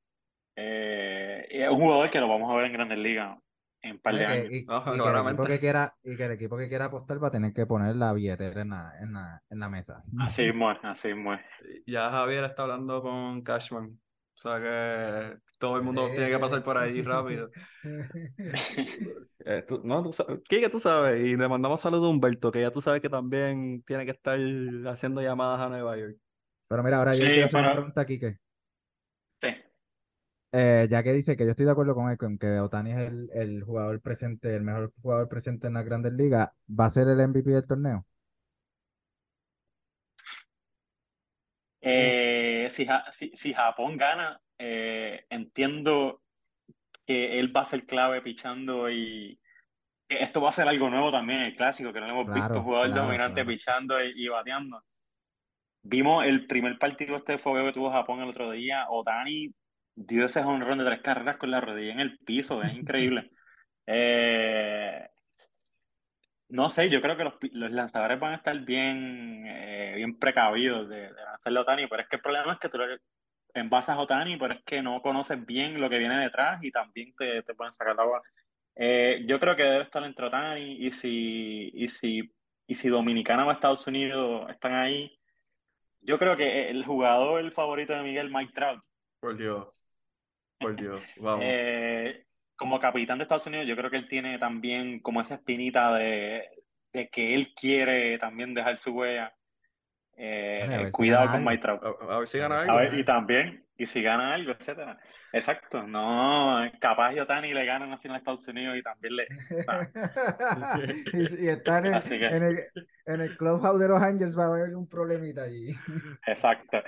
Eh, es un jugador que lo vamos a ver en Grandes Ligas en un par de años. Y, y, oh, y, que el equipo que quiera, y que el equipo que quiera apostar va a tener que poner la billetera en la, en la, en la mesa. Así es, así es. Ya Javier está hablando con Cashman. O sea que todo el mundo tiene que pasar por ahí rápido. eh, tú, no, tú sabes, que tú sabes, y le mandamos saludos a Humberto, que ya tú sabes que también tiene que estar haciendo llamadas a Nueva York. Pero mira, ahora sí, yo quiero hacer una pregunta aquí, que Sí. Eh, ya que dice que yo estoy de acuerdo con él, con que Otani es el, el, jugador presente, el mejor jugador presente en las grandes ligas, ¿va a ser el MVP del torneo? Eh, si, si, si, Japón gana, eh, entiendo que él va a ser clave pichando y esto va a ser algo nuevo también, el clásico, que no hemos Claro, visto jugador claro, dominante claro. pichando y, y bateando. Vimos el primer partido este fogueo que tuvo Japón el otro día. Otani dio ese jonrón de tres carreras con la rodilla en el piso, es increíble. Eh, no sé, yo creo que los, los lanzadores van a estar bien, eh, bien precavidos de, de lanzarle a Otani, pero es que el problema es que tú le envasas a Otani, pero es que no conoces bien lo que viene detrás y también te, te pueden sacar la bola. Eh, yo creo que debe estar entre Otani y si, y si, y si Dominicana o Estados Unidos están ahí, yo creo que el jugador el favorito de Miguel, Mike Trout, Por Dios. Por Dios. Vamos. eh, como capitán de Estados Unidos, yo creo que él tiene también como esa espinita de, de que él quiere también dejar su huella. Eh, Bueno, si cuidado con. Mike Trout. A, a ver si gana algo. A ver, y también, y si gana algo, etcétera. Exacto, no, capaz y Otani le gana Nacional a Estados Unidos y también le. y, y está en el, que- en, el, en el clubhouse de los Angels va a haber un problemita allí. exacto.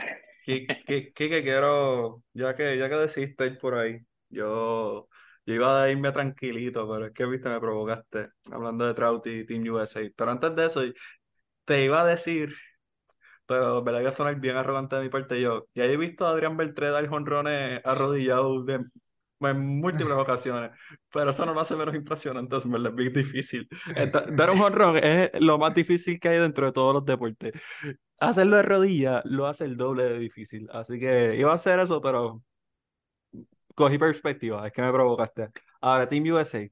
¿Qué, qué, qué- qué quiero, ya que, ya que decidiste ir por ahí, yo, yo iba a irme tranquilito, pero es que, viste, me provocaste hablando de Trout y Team USA. Pero antes de eso, te iba a decir, pero verdad que sonar bien arrogante de mi parte yo, ya he visto a Adrián Beltré dar jonrones arrodillado de- en múltiples ocasiones, pero eso no lo hace menos impresionante, es verdad, es difícil. Dar un jonrón es lo más difícil que hay dentro de todos los deportes. Hacerlo de rodilla lo hace el doble de difícil. Así que iba a hacer eso, pero cogí perspectiva. Es que me provocaste. Ahora, Team USA.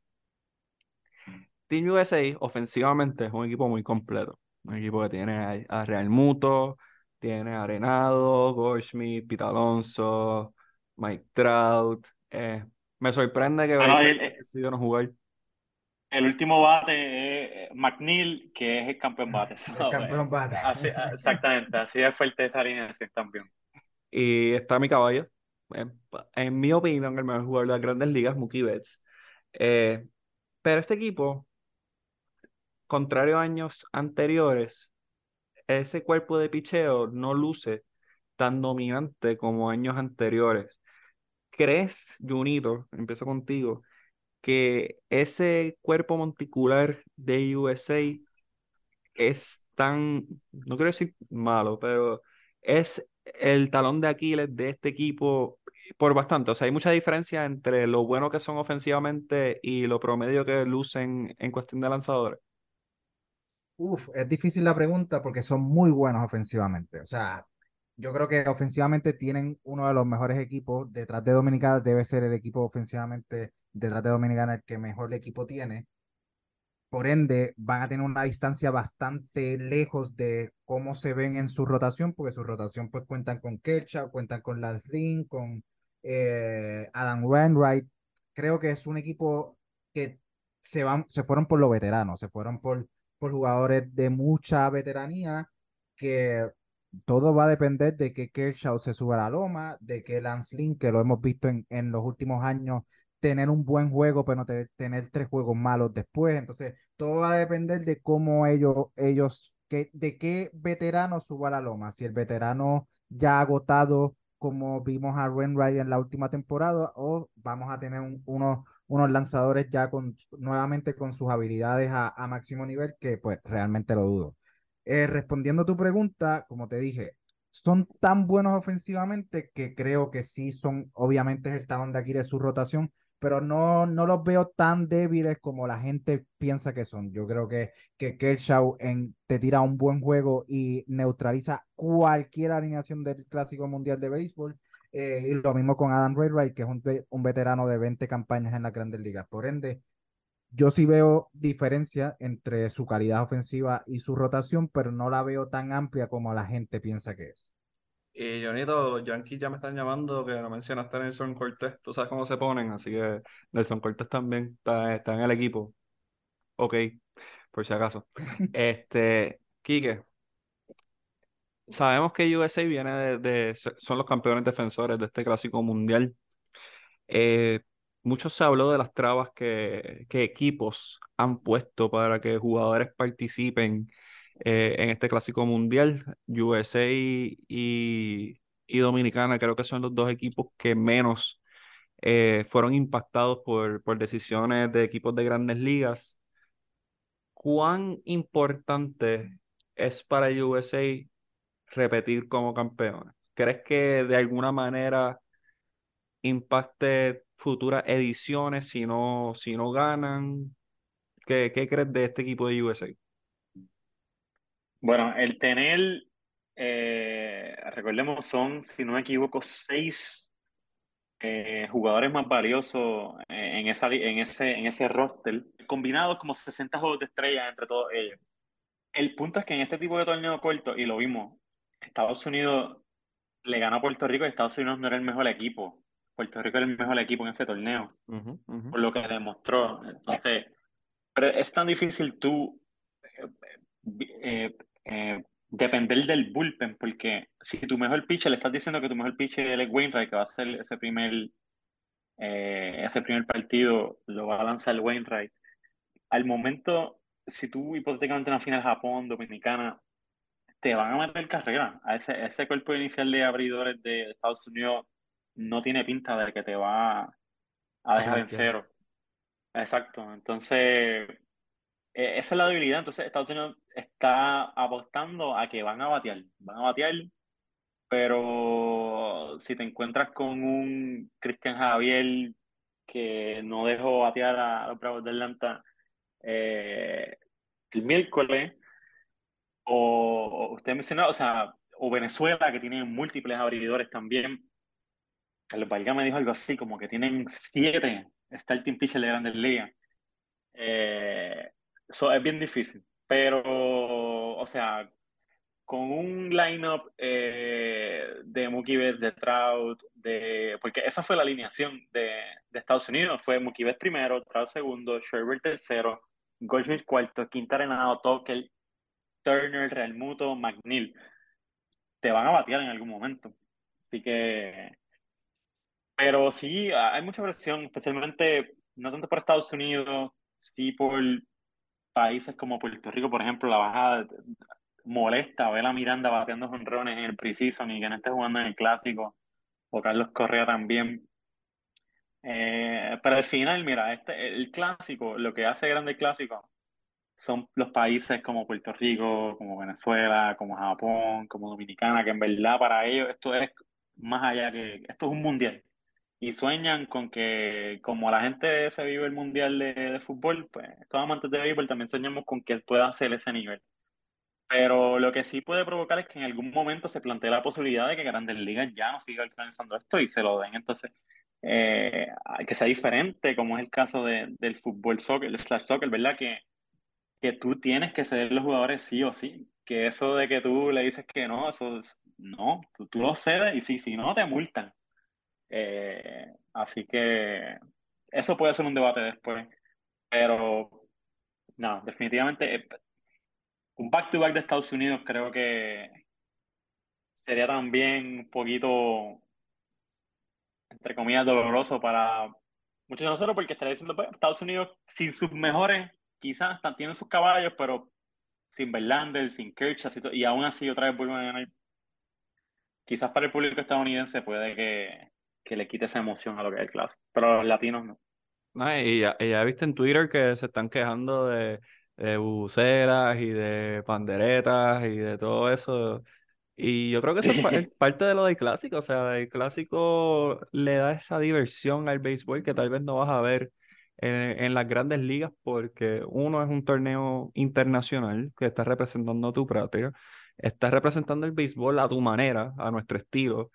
Team USA, ofensivamente, es un equipo muy completo. Un equipo que tiene a, Real Muto, tiene a Arenado, Goldschmidt, Pete Alonso, Mike Trout. Eh, me sorprende que Bueno, Harper decidió no jugar. El último bate es McNeil, que es el campeón bate. El campeón. Así, exactamente, así es fuerte esa alineación también. Y está mi caballo. En, mi opinión, el mejor jugador de las grandes ligas, Mookie Betts. Eh, pero este equipo, contrario a años anteriores, ese cuerpo de picheo no luce tan dominante como años anteriores. ¿Crees, Junito, empiezo contigo, que ese cuerpo monticular de USA es tan, no quiero decir malo, pero es el talón de Aquiles de este equipo por bastante. O sea, hay mucha diferencia entre lo bueno que son ofensivamente y lo promedio que lucen en cuestión de lanzadores. Uf, es difícil la pregunta porque son muy buenos ofensivamente. O sea, yo creo que ofensivamente tienen uno de los mejores equipos. Detrás de Dominicana debe ser el equipo ofensivamente, detrás de Dominicana, el que mejor equipo tiene. Por ende, van a tener una distancia bastante lejos de cómo se ven en su rotación, porque su rotación pues cuentan con Kershaw, cuentan con Lance Lynn, con eh, Adam Wainwright. Creo que es un equipo que se, van, se fueron por los veteranos, se fueron por, por jugadores de mucha veteranía, que todo va a depender de que Kershaw se suba a la loma, de que Lance Lynn, que lo hemos visto en, en los últimos años, tener un buen juego, pero tener tres juegos malos después. Entonces, todo va a depender de cómo ellos, ellos, que, de qué veterano suba la loma. Si el veterano ya agotado, como vimos a Wainwright en la última temporada, o vamos a tener unos, unos lanzadores ya con, nuevamente con sus habilidades a, a máximo nivel, que pues realmente lo dudo. Eh, respondiendo a tu pregunta, como te dije, son tan buenos ofensivamente que creo que sí son, obviamente es el talón de aquí de su rotación, pero no, no los veo tan débiles como la gente piensa que son. Yo creo que, que Kershaw en, te tira un buen juego y neutraliza cualquier alineación del Clásico Mundial de Béisbol. Eh, y lo mismo con Adam Wainwright, que es un, un, veterano de 20 campañas en las grandes ligas. Por ende, yo sí veo diferencia entre su calidad ofensiva y su rotación, pero no la veo tan amplia como la gente piensa que es. Y Jonito, los Yankees ya me están llamando, que no mencionaste a Nelson Cortés. Tú sabes cómo se ponen, así que Nelson Cortés también está, está en el equipo. Ok, por si acaso. Este, Quique, sabemos que USA viene de, de, son los campeones defensores de este clásico mundial. Eh, mucho se habló de las trabas que, que equipos han puesto para que jugadores participen eh, en este clásico mundial. USA y, y, Dominicana creo que son los dos equipos que menos eh, fueron impactados por, por decisiones de equipos de grandes ligas. ¿Cuán importante es para USA repetir como campeones? ¿Crees que de alguna manera impacte futuras ediciones si no, si no ganan? ¿Qué, ¿Qué crees de este equipo de USA? Bueno, el tener, eh, recordemos, son, si no me equivoco, seis eh, jugadores más valiosos en, esa, en, ese, en ese roster, combinados como 60 juegos de estrella entre todos ellos. El punto es que en este tipo de torneo corto, y lo vimos, Estados Unidos le ganó a Puerto Rico y Estados Unidos no era el mejor equipo. Puerto Rico era el mejor equipo en ese torneo, por lo que demostró. Entonces, pero es tan difícil tú eh, eh, depender del bullpen, porque si tu mejor pitcher le estás diciendo que tu mejor pitcher es Wainwright, que va a ser ese primer, eh, ese primer partido, lo va a lanzar Wainwright. Al momento, si tú hipotéticamente una final Japón, Dominicana, te van a meter carrera. A ese, ese cuerpo inicial de abridores de Estados Unidos no tiene pinta de que te va a dejar en cero. Exacto. Entonces, eh, esa es la debilidad. Entonces, Estados Unidos está apostando a que van a batear. Van a batear, pero si te encuentras con un Cristian Javier que no dejó batear a los Bravos de Atlanta eh, el miércoles, o, usted mencionó, o sea, o Venezuela, que tiene múltiples abridores también. Carlos Valga me dijo algo así, como que tienen siete starting pitchers de grandes ligas. Eh, eso es bien difícil, pero, o sea, con un lineup eh, de Mookie Betts, de Trout, de, porque esa fue la alineación de, de Estados Unidos, fue Mookie Betts primero, Trout segundo, Scherber tercero, Goldschmidt cuarto, Quinta Arenado, Tokel, Turner, Realmuto, McNeil. Te van a batear en algún momento. Así que, pero sí, hay mucha presión, especialmente no tanto por Estados Unidos, sí por países como Puerto Rico, por ejemplo, la bajada molesta ver a Miranda bateando jonrones en el preseason y que no esté jugando en el clásico, o Carlos Correa también. Eh, pero al final, mira, este, el clásico, lo que hace grande el clásico son los países como Puerto Rico, como Venezuela, como Japón, como Dominicana, que en verdad para ellos esto es más allá que, esto es un mundial y sueñan con que, como la gente se vive el mundial de, fútbol, pues todos amantes de béisbol también soñamos con que él pueda hacer ese nivel. Pero lo que sí puede provocar es que en algún momento se plantee la posibilidad de que Grandes Ligas ya no siga alcanzando esto y se lo den. Entonces, eh, que sea diferente, como es el caso de, del fútbol soccer, el slash soccer, ¿verdad? Que que tú tienes que ceder los jugadores sí o sí. Que eso de que tú le dices que no, eso es, no, tú, tú lo cedes y sí, si no, te multan. Eh, así que eso puede ser un debate después. Pero no, definitivamente eh, un back-to-back de Estados Unidos creo que sería también un poquito, entre comillas, doloroso para muchos de nosotros porque estaría diciendo, pues, Estados Unidos sin sus mejores, quizás tienen sus caballos, pero sin Verlander, sin Kirchhoff y, y aún así otra vez vuelven a ganar. Quizás para el público estadounidense puede que, que le quite esa emoción a lo que es el clásico, pero los latinos no. No, y ya, y ya viste en Twitter que se están quejando de, de buceras y de panderetas y de todo eso. Y yo creo que eso es pa- es parte de lo del clásico. O sea, el clásico le da esa diversión al béisbol que tal vez no vas a ver en, en las grandes ligas porque uno es un torneo internacional que está representando tu patria, está representando el béisbol a tu manera, a nuestro estilo.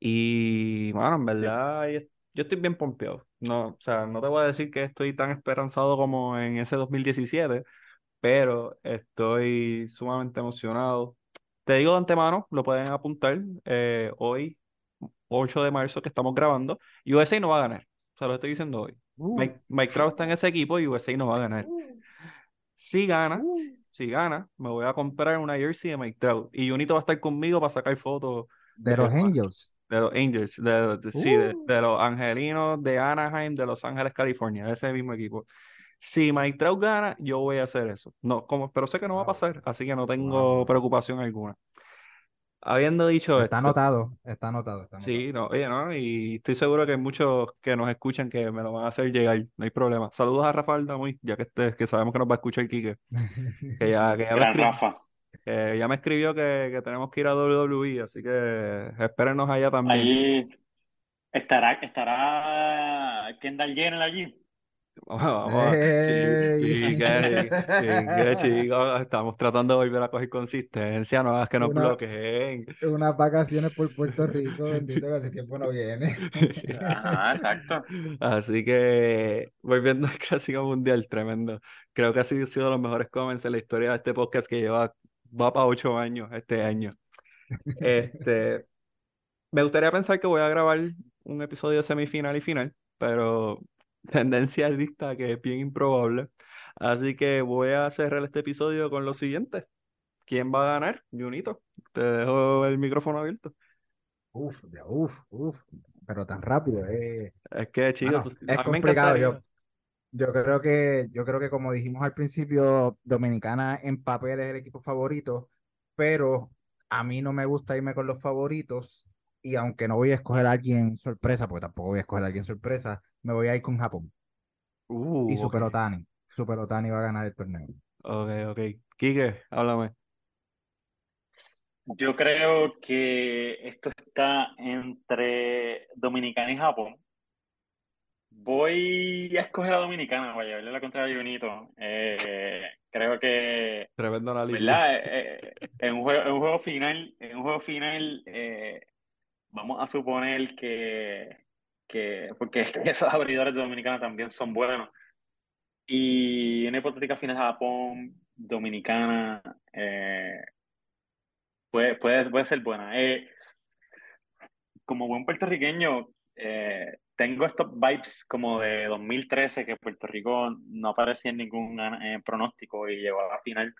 Y, bueno, en Sí. verdad, yo yo estoy bien pompeado. No, o sea, no te voy a decir que estoy tan esperanzado como en ese 2017, pero estoy sumamente emocionado. Te digo de antemano, lo pueden apuntar eh, hoy, 8 de marzo, que estamos grabando. USA no va a ganar. O sea, lo estoy diciendo hoy. Uh, Mike, Mike Trout está en ese equipo y USA no va a ganar. Si gana, uh. si gana, me voy a comprar una jersey de Mike Trout. Y Junito va a estar conmigo para sacar fotos De los Angels. De los Angels, de, de- sí, de, Uh. de los Angelinos de Anaheim, de Los Ángeles, California, ese mismo equipo. Si Mike Trout gana, yo voy a hacer eso. No, como, pero sé que no va a pasar, así que no tengo Wow. preocupación alguna. Habiendo dicho Está esto, anotado, está anotado, está anotado. sí, no, oye, ¿no? Y estoy seguro que hay muchos que nos escuchan que me lo van a hacer llegar, no hay problema. Saludos a Rafael Damuy, ya que, este, que sabemos que nos va a escuchar Quique, que ya, que ya Gran Rafa. Que ya me escribió que, que tenemos que ir a WWE, así que espérenos allá también. Allí estará, estará Kendall Jenner allí. Vamos, vamos, estamos tratando de volver a coger consistencia, no hagas que nos Una- bloqueen. Unas vacaciones por Puerto Rico, bendito que hace tiempo no viene. Ajá, exacto. Así que, volviendo al Clásico Mundial, tremendo. Creo que ha sido, sido de los mejores comments en la historia de este podcast que lleva, va para ocho años este año. Este, me gustaría pensar que voy a grabar un episodio semifinal y final, pero tendencia dicta que es bien improbable. Así que voy a cerrar este episodio con lo siguiente. ¿Quién va a ganar? Junito, te dejo el micrófono abierto. Uf, uf, uf, pero tan rápido, eh. Es que, Bueno, tú- es a mí me complicado, yo, yo creo que, yo creo que como dijimos al principio, Dominicana en papel es el equipo favorito, pero a mí no me gusta irme con los favoritos, y aunque no voy a escoger a alguien sorpresa, porque tampoco voy a escoger a alguien sorpresa, me voy a ir con Japón. Uh, Y ok, Super Otani, Super Otani va a ganar el torneo. ok, ok. Quique, háblame. Yo creo que esto está entre Dominicana y Japón. Voy a escoger a Dominicana para llevarle la contraria a Junito. Eh, creo que, Tremendo análisis. ¿verdad? Eh, eh, en un juego, en un juego final, en un juego final, eh, vamos a suponer que, que porque es que esos abridores de Dominicana también son buenos. Y una hipotética final Japón, Dominicana, puede, puede, puede ser buena. Como buen puertorriqueño, eh, tengo estos vibes como de 2013 que Puerto Rico no aparecía en ningún eh, pronóstico y llegó a la final.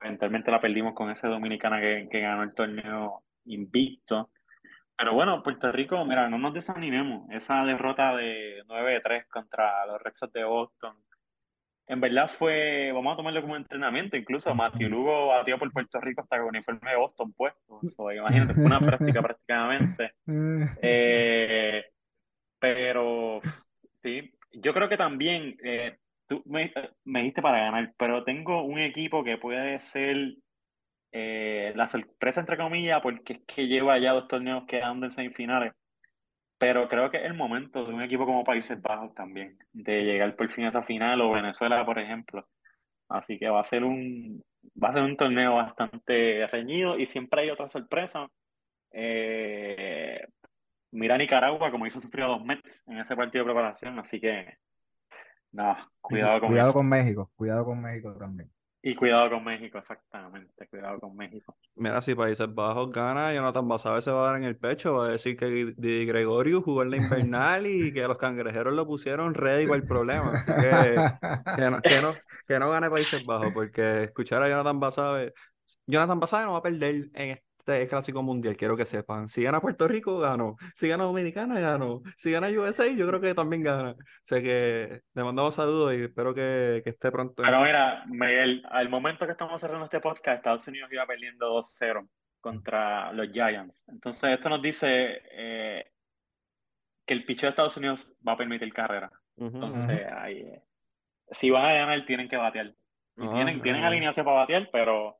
Eventualmente la perdimos con ese dominicana que, que ganó el torneo invicto. Pero bueno, Puerto Rico, mira, no nos desanimemos. Esa derrota de 9-3 contra los Red Sox de Boston, en verdad fue, vamos a tomarlo como entrenamiento. Incluso Matthew Lugo batió por Puerto Rico hasta con uniforme de Boston puesto. So, imagínate, fue una práctica prácticamente. Eh, pero sí, yo creo que también eh, tú me, me dijiste para ganar, pero tengo un equipo que puede ser eh, la sorpresa, entre comillas, porque es que lleva ya dos torneos quedando en semifinales. Pero creo que es el momento de un equipo como Países Bajos también, de llegar por fin a esa final, o Venezuela, por ejemplo. Así que va a ser un, va a ser un torneo bastante reñido y siempre hay otra sorpresa. Eh, mira Nicaragua como hizo sufrir a los Mets en ese partido de preparación, así que nada, cuidado con Cuidado eso. con México, cuidado con México también. Y cuidado con México, exactamente, cuidado con México. Mira, si Países Bajos gana, Jonathan Basabe se va a dar en el pecho, va a decir que Di Gregorio jugó en la invernal y que los cangrejeros lo pusieron ready para el problema. Así que que no, que no, que no gane Países Bajos, porque escuchar a Jonathan Basabe, Jonathan Basabe no va a perder en este clásico mundial, quiero que sepan. Si gana Puerto Rico, ganó. Si gana Dominicana, ganó. Si gana USA, yo creo que también gana. O sea que le mandamos saludos y espero que, que esté pronto. Pero mira, Miguel, al momento que estamos cerrando este podcast, Estados Unidos iba perdiendo 2-0 contra los Giants. Entonces, esto nos dice eh, que el picheo de Estados Unidos va a permitir carrera. Entonces, ahí, eh, si van a ganar, tienen que batear. Y tienen, tienen alineación para batear, pero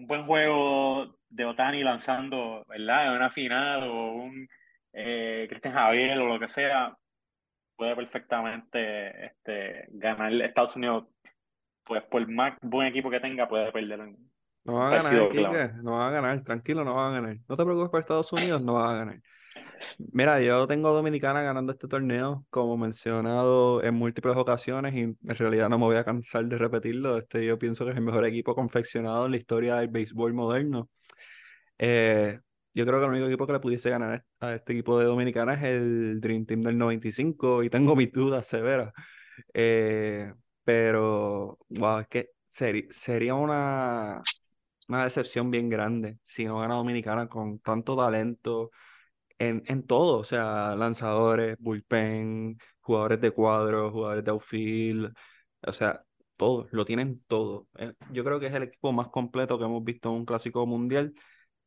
un buen juego de Otani lanzando, ¿verdad? En una final o un eh, Cristian Javier o lo que sea, puede perfectamente este, ganar Estados Unidos. Pues por más buen equipo que tenga, puede perder. no va a ganar, no va a ganar, tranquilo, no va a ganar. No te preocupes por Estados Unidos, no va a ganar. Mira, yo tengo a Dominicana ganando este torneo, como mencionado en múltiples ocasiones, y en realidad no me voy a cansar de repetirlo. Este, yo pienso que es el mejor equipo confeccionado en la historia del béisbol moderno. Eh, yo creo que el único equipo que le pudiese ganar a este equipo de Dominicana es el Dream Team del 95, y tengo mis dudas severas. Eh, pero, wow, es que sería una, una decepción bien grande si no gana Dominicana con tanto talento en, en todo, o sea, lanzadores, bullpen, jugadores de cuadro, jugadores de outfield, o sea, todo, lo tienen todo. Eh, yo creo que es el equipo más completo que hemos visto en un clásico mundial.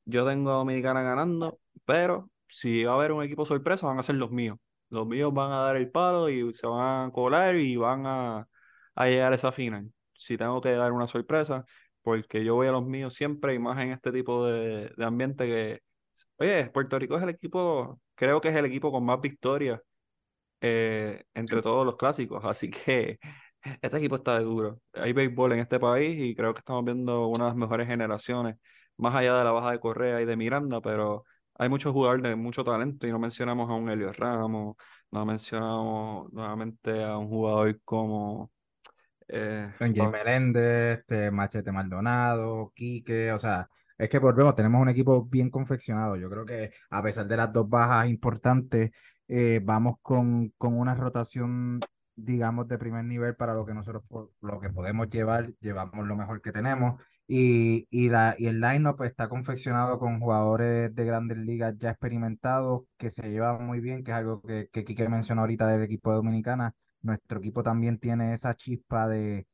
Yo tengo a Dominicana ganando, pero si va a haber un equipo sorpresa, van a ser los míos. Los míos van a dar el palo y se van a colar y van a, a llegar a esa final. Si tengo que dar una sorpresa, porque yo voy a los míos siempre y más en este tipo de, de ambiente que Oye, Puerto Rico es el equipo, creo que es el equipo con más victorias eh, entre todos los clásicos, así que este equipo está de duro. Hay béisbol en este país y creo que estamos viendo una de las mejores generaciones, más allá de la baja de Correa y de Miranda, pero hay muchos jugadores de mucho talento y no mencionamos a un Helio Ramos, no mencionamos nuevamente a un jugador como... Eh, Meléndez, este, Machete Maldonado, Quique, o sea, es que volvemos, tenemos un equipo bien confeccionado. Yo creo que a pesar de las dos bajas importantes, eh, vamos con, con una rotación, digamos, de primer nivel para lo que nosotros lo que podemos llevar, llevamos lo mejor que tenemos. Y, y, la, y el line-up está confeccionado con jugadores de grandes ligas ya experimentados que se llevan muy bien, que es algo que, que Kike mencionó ahorita del equipo de Dominicana. Nuestro equipo también tiene esa chispa de,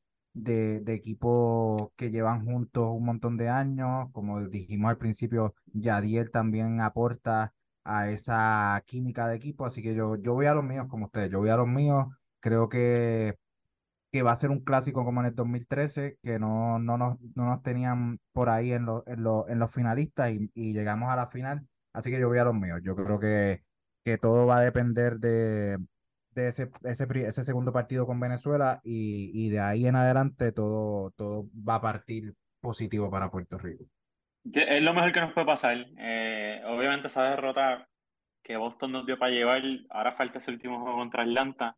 de, de, equipos que llevan juntos un montón de años. Como dijimos al principio, Yadiel también aporta a esa química de equipo. Así que yo, yo voy a los míos como ustedes. Yo voy a los míos. Creo que, que va a ser un clásico como en el 2013, que no, no, nos, no nos tenían por ahí en, en, en los finalistas y, y, llegamos a la final. Así que yo voy a los míos. Yo creo que, que todo va a depender de, ese, ese, ese segundo partido con Venezuela y, y, de ahí en adelante todo, todo va a partir positivo para Puerto Rico. Es lo mejor que nos puede pasar. Eh, obviamente esa derrota que Boston nos dio para llevar, ahora falta ese último juego contra Atlanta,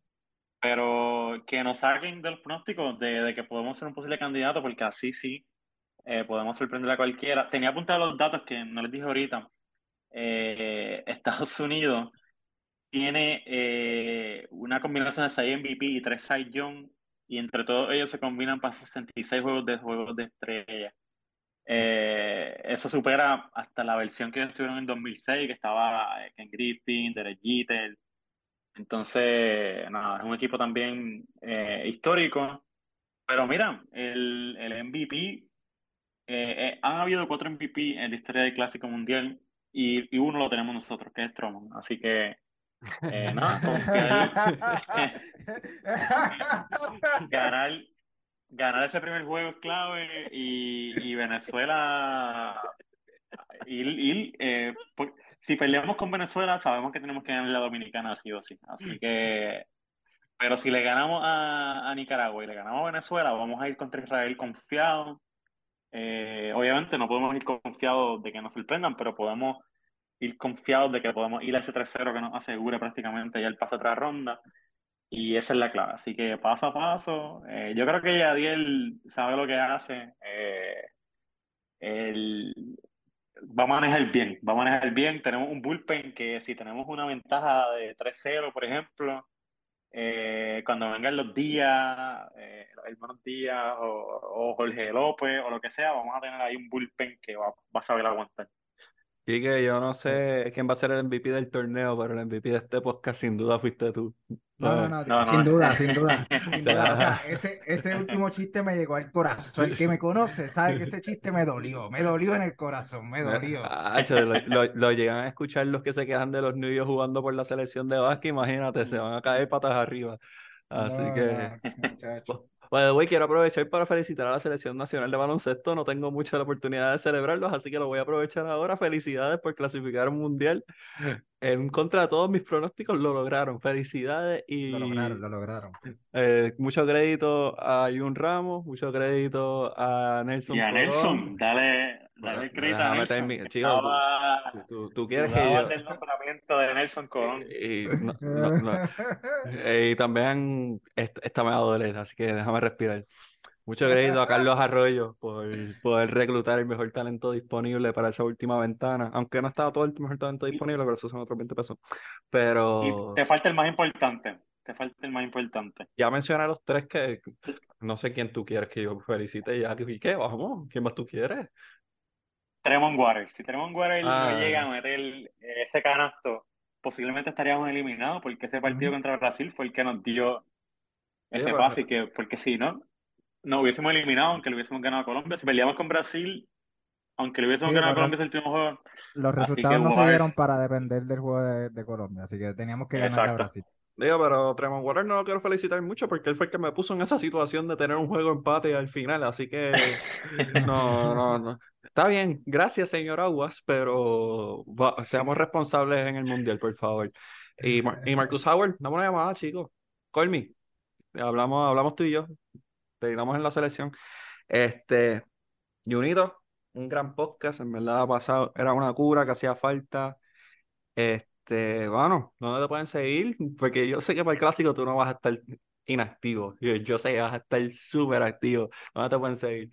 pero que nos saquen de los de, de que podemos ser un posible candidato, porque así sí eh, podemos sorprender a cualquiera. Tenía apuntado los datos que no les dije ahorita. Eh, Estados Unidos tiene eh, una combinación de 6 MVP y 3 Cy Young, y entre todos ellos se combinan para 66 juegos de juegos de estrella. Eh, eso supera hasta la versión que ellos tuvieron en 2006, que estaba eh, Ken Griffin, Derek Jeter. Entonces, nada, es un equipo también histórico. Pero mira, el, el MVP, han habido cuatro MVP en la historia del Clásico Mundial y, y uno lo tenemos nosotros, que es Stroman. Así que eh, no, ganar, ganar ese primer juego es clave y, y Venezuela y eh, si peleamos con Venezuela sabemos que tenemos que ganar la Dominicana así o sí. Así que pero si le ganamos a, a Nicaragua y le ganamos a Venezuela vamos a ir contra Israel confiados eh, obviamente no podemos ir confiados de que nos sorprendan pero podemos ir confiados de que podemos ir a ese 3-0 que nos asegure prácticamente ya el pase a otra ronda. Y esa es la clave. Así que paso a paso, eh, yo creo que Yadiel sabe lo que hace. Eh, él va a manejar bien, va a manejar bien. Tenemos un bullpen que si tenemos una ventaja de 3-0, por ejemplo, eh, cuando vengan los días, eh, los hermanos Díaz o, o, Jorge López o lo que sea, vamos a tener ahí un bullpen que va, va a saber aguantar. Y que yo no sé quién va a ser el MVP del torneo, pero el MVP de este podcast sin duda fuiste tú. No, no, no, no sin duda, sin duda, sin duda. O sea, ese, ese último chiste me llegó al corazón. El que me conoce sabe que ese chiste me dolió, me dolió en el corazón, me dolió. Ah, lo, lo, lo, llegan a escuchar los que se quejan de los niños jugando por la selección de básquet, imagínate, se van a caer patas arriba. Así no, que, no, Bueno, güey, quiero aprovechar para felicitar a la Selección Nacional de Baloncesto. No tengo mucha la oportunidad de celebrarlos, así que lo voy a aprovechar ahora. Felicidades por clasificar un mundial. En contra de todos mis pronósticos, lo lograron. Felicidades y. Lo lograron, lo lograron. Eh, mucho crédito a Jun Ramos, mucho crédito a Nelson. Y a Nelson, dale, dale crédito a Nelson. Mi... Chico, Estaba... tú, tú, quieres que yo. el nombramiento de Nelson Colón. Y, no, no, no. y también esta me va a doler, así que déjame respirar. Mucho crédito a Carlos Arroyo por poder reclutar el mejor talento disponible para esa última ventana. Aunque no estaba todo el mejor talento disponible, pero eso son otros 20 pesos. Pero. Y te falta el más importante. Te falta el más importante. Ya mencioné a los tres que no sé quién tú quieres que yo felicite. Ya, ¿y qué? Vamos, ¿quién más tú quieres? Tremont Waters. Si Tremont Waters ah. no llega a meter ese canasto, posiblemente estaríamos eliminados porque ese partido uh -huh. contra Brasil fue el que nos dio ese sí, pase. Que, porque si no, no hubiésemos eliminado, aunque lo hubiésemos ganado a Colombia. Si peleamos con Brasil, aunque lo hubiésemos sí, ganado a Colombia ese último juego. Los resultados no se dieron para depender del juego de, de, Colombia, así que teníamos que ganar a Brasil. Digo, pero Tremont Water no lo quiero felicitar mucho porque él fue el que me puso en esa situación de tener un juego empate al final, así que no, no, no. Está bien, gracias señor Aguas, pero va, seamos responsables en el Mundial, por favor. Y, Mar y Marcus Howard, dame una llamada, chicos. Call me. Hablamos, hablamos tú y yo. Terminamos en la selección. Este, Junito, un gran podcast, en verdad pasado, era una cura que hacía falta. Este, bueno, ¿dónde te pueden seguir? Porque yo sé que para el clásico tú no vas a estar inactivo. Yo, yo sé que vas a estar súper activo. ¿Dónde te pueden seguir?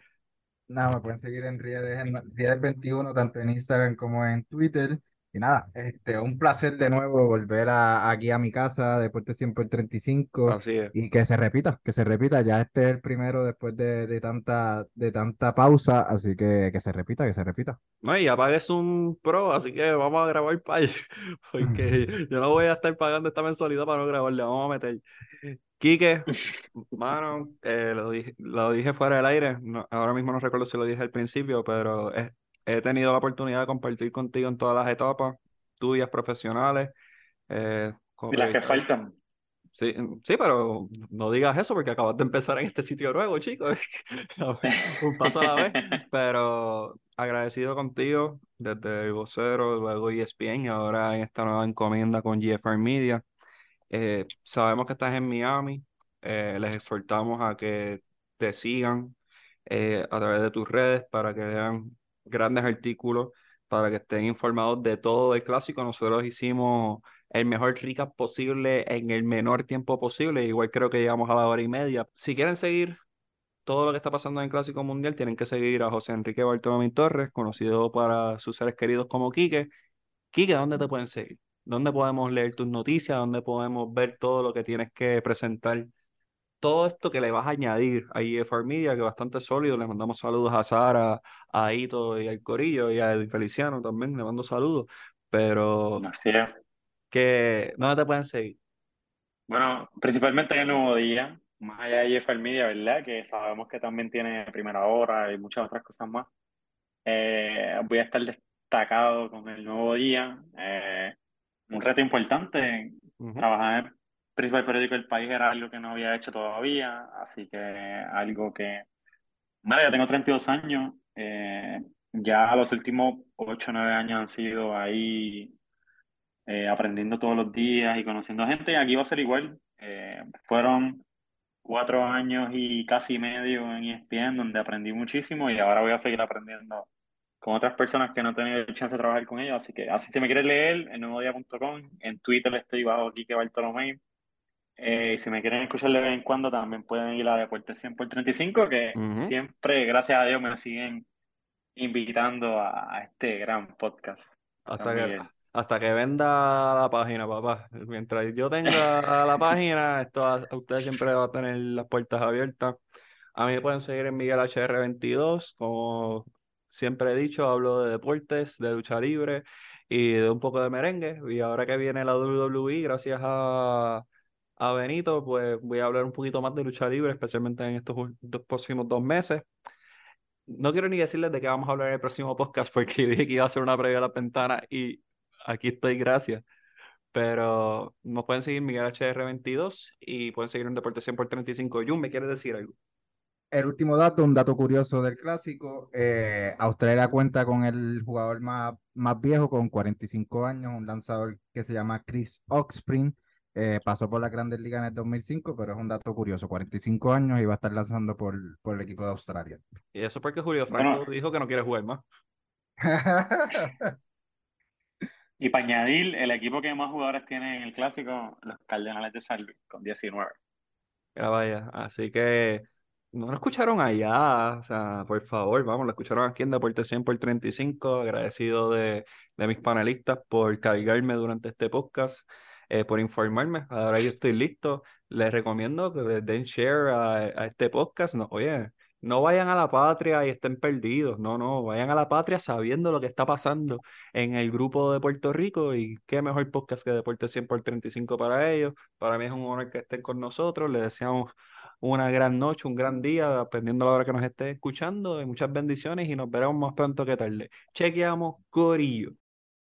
Nada, me pueden seguir en Riedes, en Riedes 21, tanto en Instagram como en Twitter. Y nada, este, un placer de nuevo volver a, aquí a mi casa, Deporte 100 por 35. Así es. Y que se repita, que se repita. Ya este es el primero después de, de, tanta, de tanta pausa, así que que se repita, que se repita. No, y apagues un pro, así que vamos a grabar para porque yo no voy a estar pagando esta mensualidad para no grabarle, vamos a meter. Quique, mano, eh, lo, dije, lo dije fuera del aire, no, ahora mismo no recuerdo si lo dije al principio, pero es, he tenido la oportunidad de compartir contigo en todas las etapas tuyas profesionales. Eh, y las que faltan. Sí, sí, pero no digas eso porque acabas de empezar en este sitio nuevo, chicos. Un paso a la vez. Pero agradecido contigo desde el vocero, luego ESPN y ahora en esta nueva encomienda con GFR Media. Eh, sabemos que estás en Miami. Eh, les exhortamos a que te sigan eh, a través de tus redes para que vean grandes artículos para que estén informados de todo el clásico. Nosotros hicimos el mejor recap posible en el menor tiempo posible. Igual creo que llegamos a la hora y media. Si quieren seguir todo lo que está pasando en el Clásico Mundial, tienen que seguir a José Enrique Bartolomé Torres, conocido para sus seres queridos como Quique. Quique, ¿dónde te pueden seguir? ¿Dónde podemos leer tus noticias? ¿Dónde podemos ver todo lo que tienes que presentar todo esto que le vas a añadir a IFR Media, que es bastante sólido. Le mandamos saludos a Sara, a Ito y al Corillo y a Feliciano también, le mando saludos. Pero, Así es. que, ¿dónde te pueden seguir? Bueno, principalmente en el nuevo día, más allá de IFR Media, ¿verdad? Que sabemos que también tiene primera hora y muchas otras cosas más. Eh, voy a estar destacado con el nuevo día. Eh, un reto importante, uh -huh. trabajar en principal periódico del país era algo que no había hecho todavía, así que algo que... Bueno, ya tengo 32 años, eh, ya los últimos 8 o 9 años han sido ahí eh, aprendiendo todos los días y conociendo gente, y aquí va a ser igual. Eh, fueron cuatro años y casi medio en ESPN, donde aprendí muchísimo y ahora voy a seguir aprendiendo con otras personas que no he tenido chance de trabajar con ellos, así que así si me quieres leer, en nuevodía.com, en Twitter estoy bajo Quique Bartolomé, Eh, si me quieren escuchar de vez en cuando, también pueden ir a Deportes 100 por 35, que Ujú. siempre, gracias a Dios, me siguen invitando a, a este gran podcast. Hasta que, hasta que venda la página, papá. Mientras yo tenga la página, esto a, a ustedes siempre va a tener las puertas abiertas. A mí me pueden seguir en Miguel HR22, como siempre he dicho, hablo de deportes, de lucha libre y de un poco de merengue. Y ahora que viene la WWE, gracias a, a Benito, pues voy a hablar un poquito más de lucha libre, especialmente en estos dos próximos dos meses. No quiero ni decirles de qué vamos a hablar en el próximo podcast porque dije que iba a hacer una previa a las ventanas y aquí estoy, gracias. Pero nos pueden seguir Miguel HR22 y pueden seguir en Deporte 100 por 35. Jun, ¿me quieres decir algo? El último dato, un dato curioso del clásico, eh, Australia cuenta con el jugador más, más viejo, con 45 años, un lanzador que se llama Chris Oxspring, eh, pasó por la Grandes Ligas en el 2005, pero es un dato curioso, 45 años y va a estar lanzando por, por el equipo de Australia. Y eso porque Julio Franco Bueno. dijo que no quiere jugar más. Y para añadir, el equipo que más jugadores tiene en el clásico, los Cardenales de San Luis, con 19. Mira, vaya. Así que no lo escucharon allá. O sea, por favor, vamos, lo escucharon aquí en Deporte 100 por 35. Agradecido de, de mis panelistas por cargarme durante este podcast, eh, por informarme. Ahora yo estoy listo. Les recomiendo que le den share a, este podcast. Oye, no vayan a la patria y estén perdidos. No, no, vayan a la patria sabiendo lo que está pasando en el grupo de Puerto Rico y qué mejor podcast que Deporte 100 por 35 para ellos. Para mí es un honor que estén con nosotros. Les deseamos una gran noche, un gran día, dependiendo de la hora que nos esté escuchando. Y muchas bendiciones y nos veremos más pronto que tarde. Chequeamos, Corillo.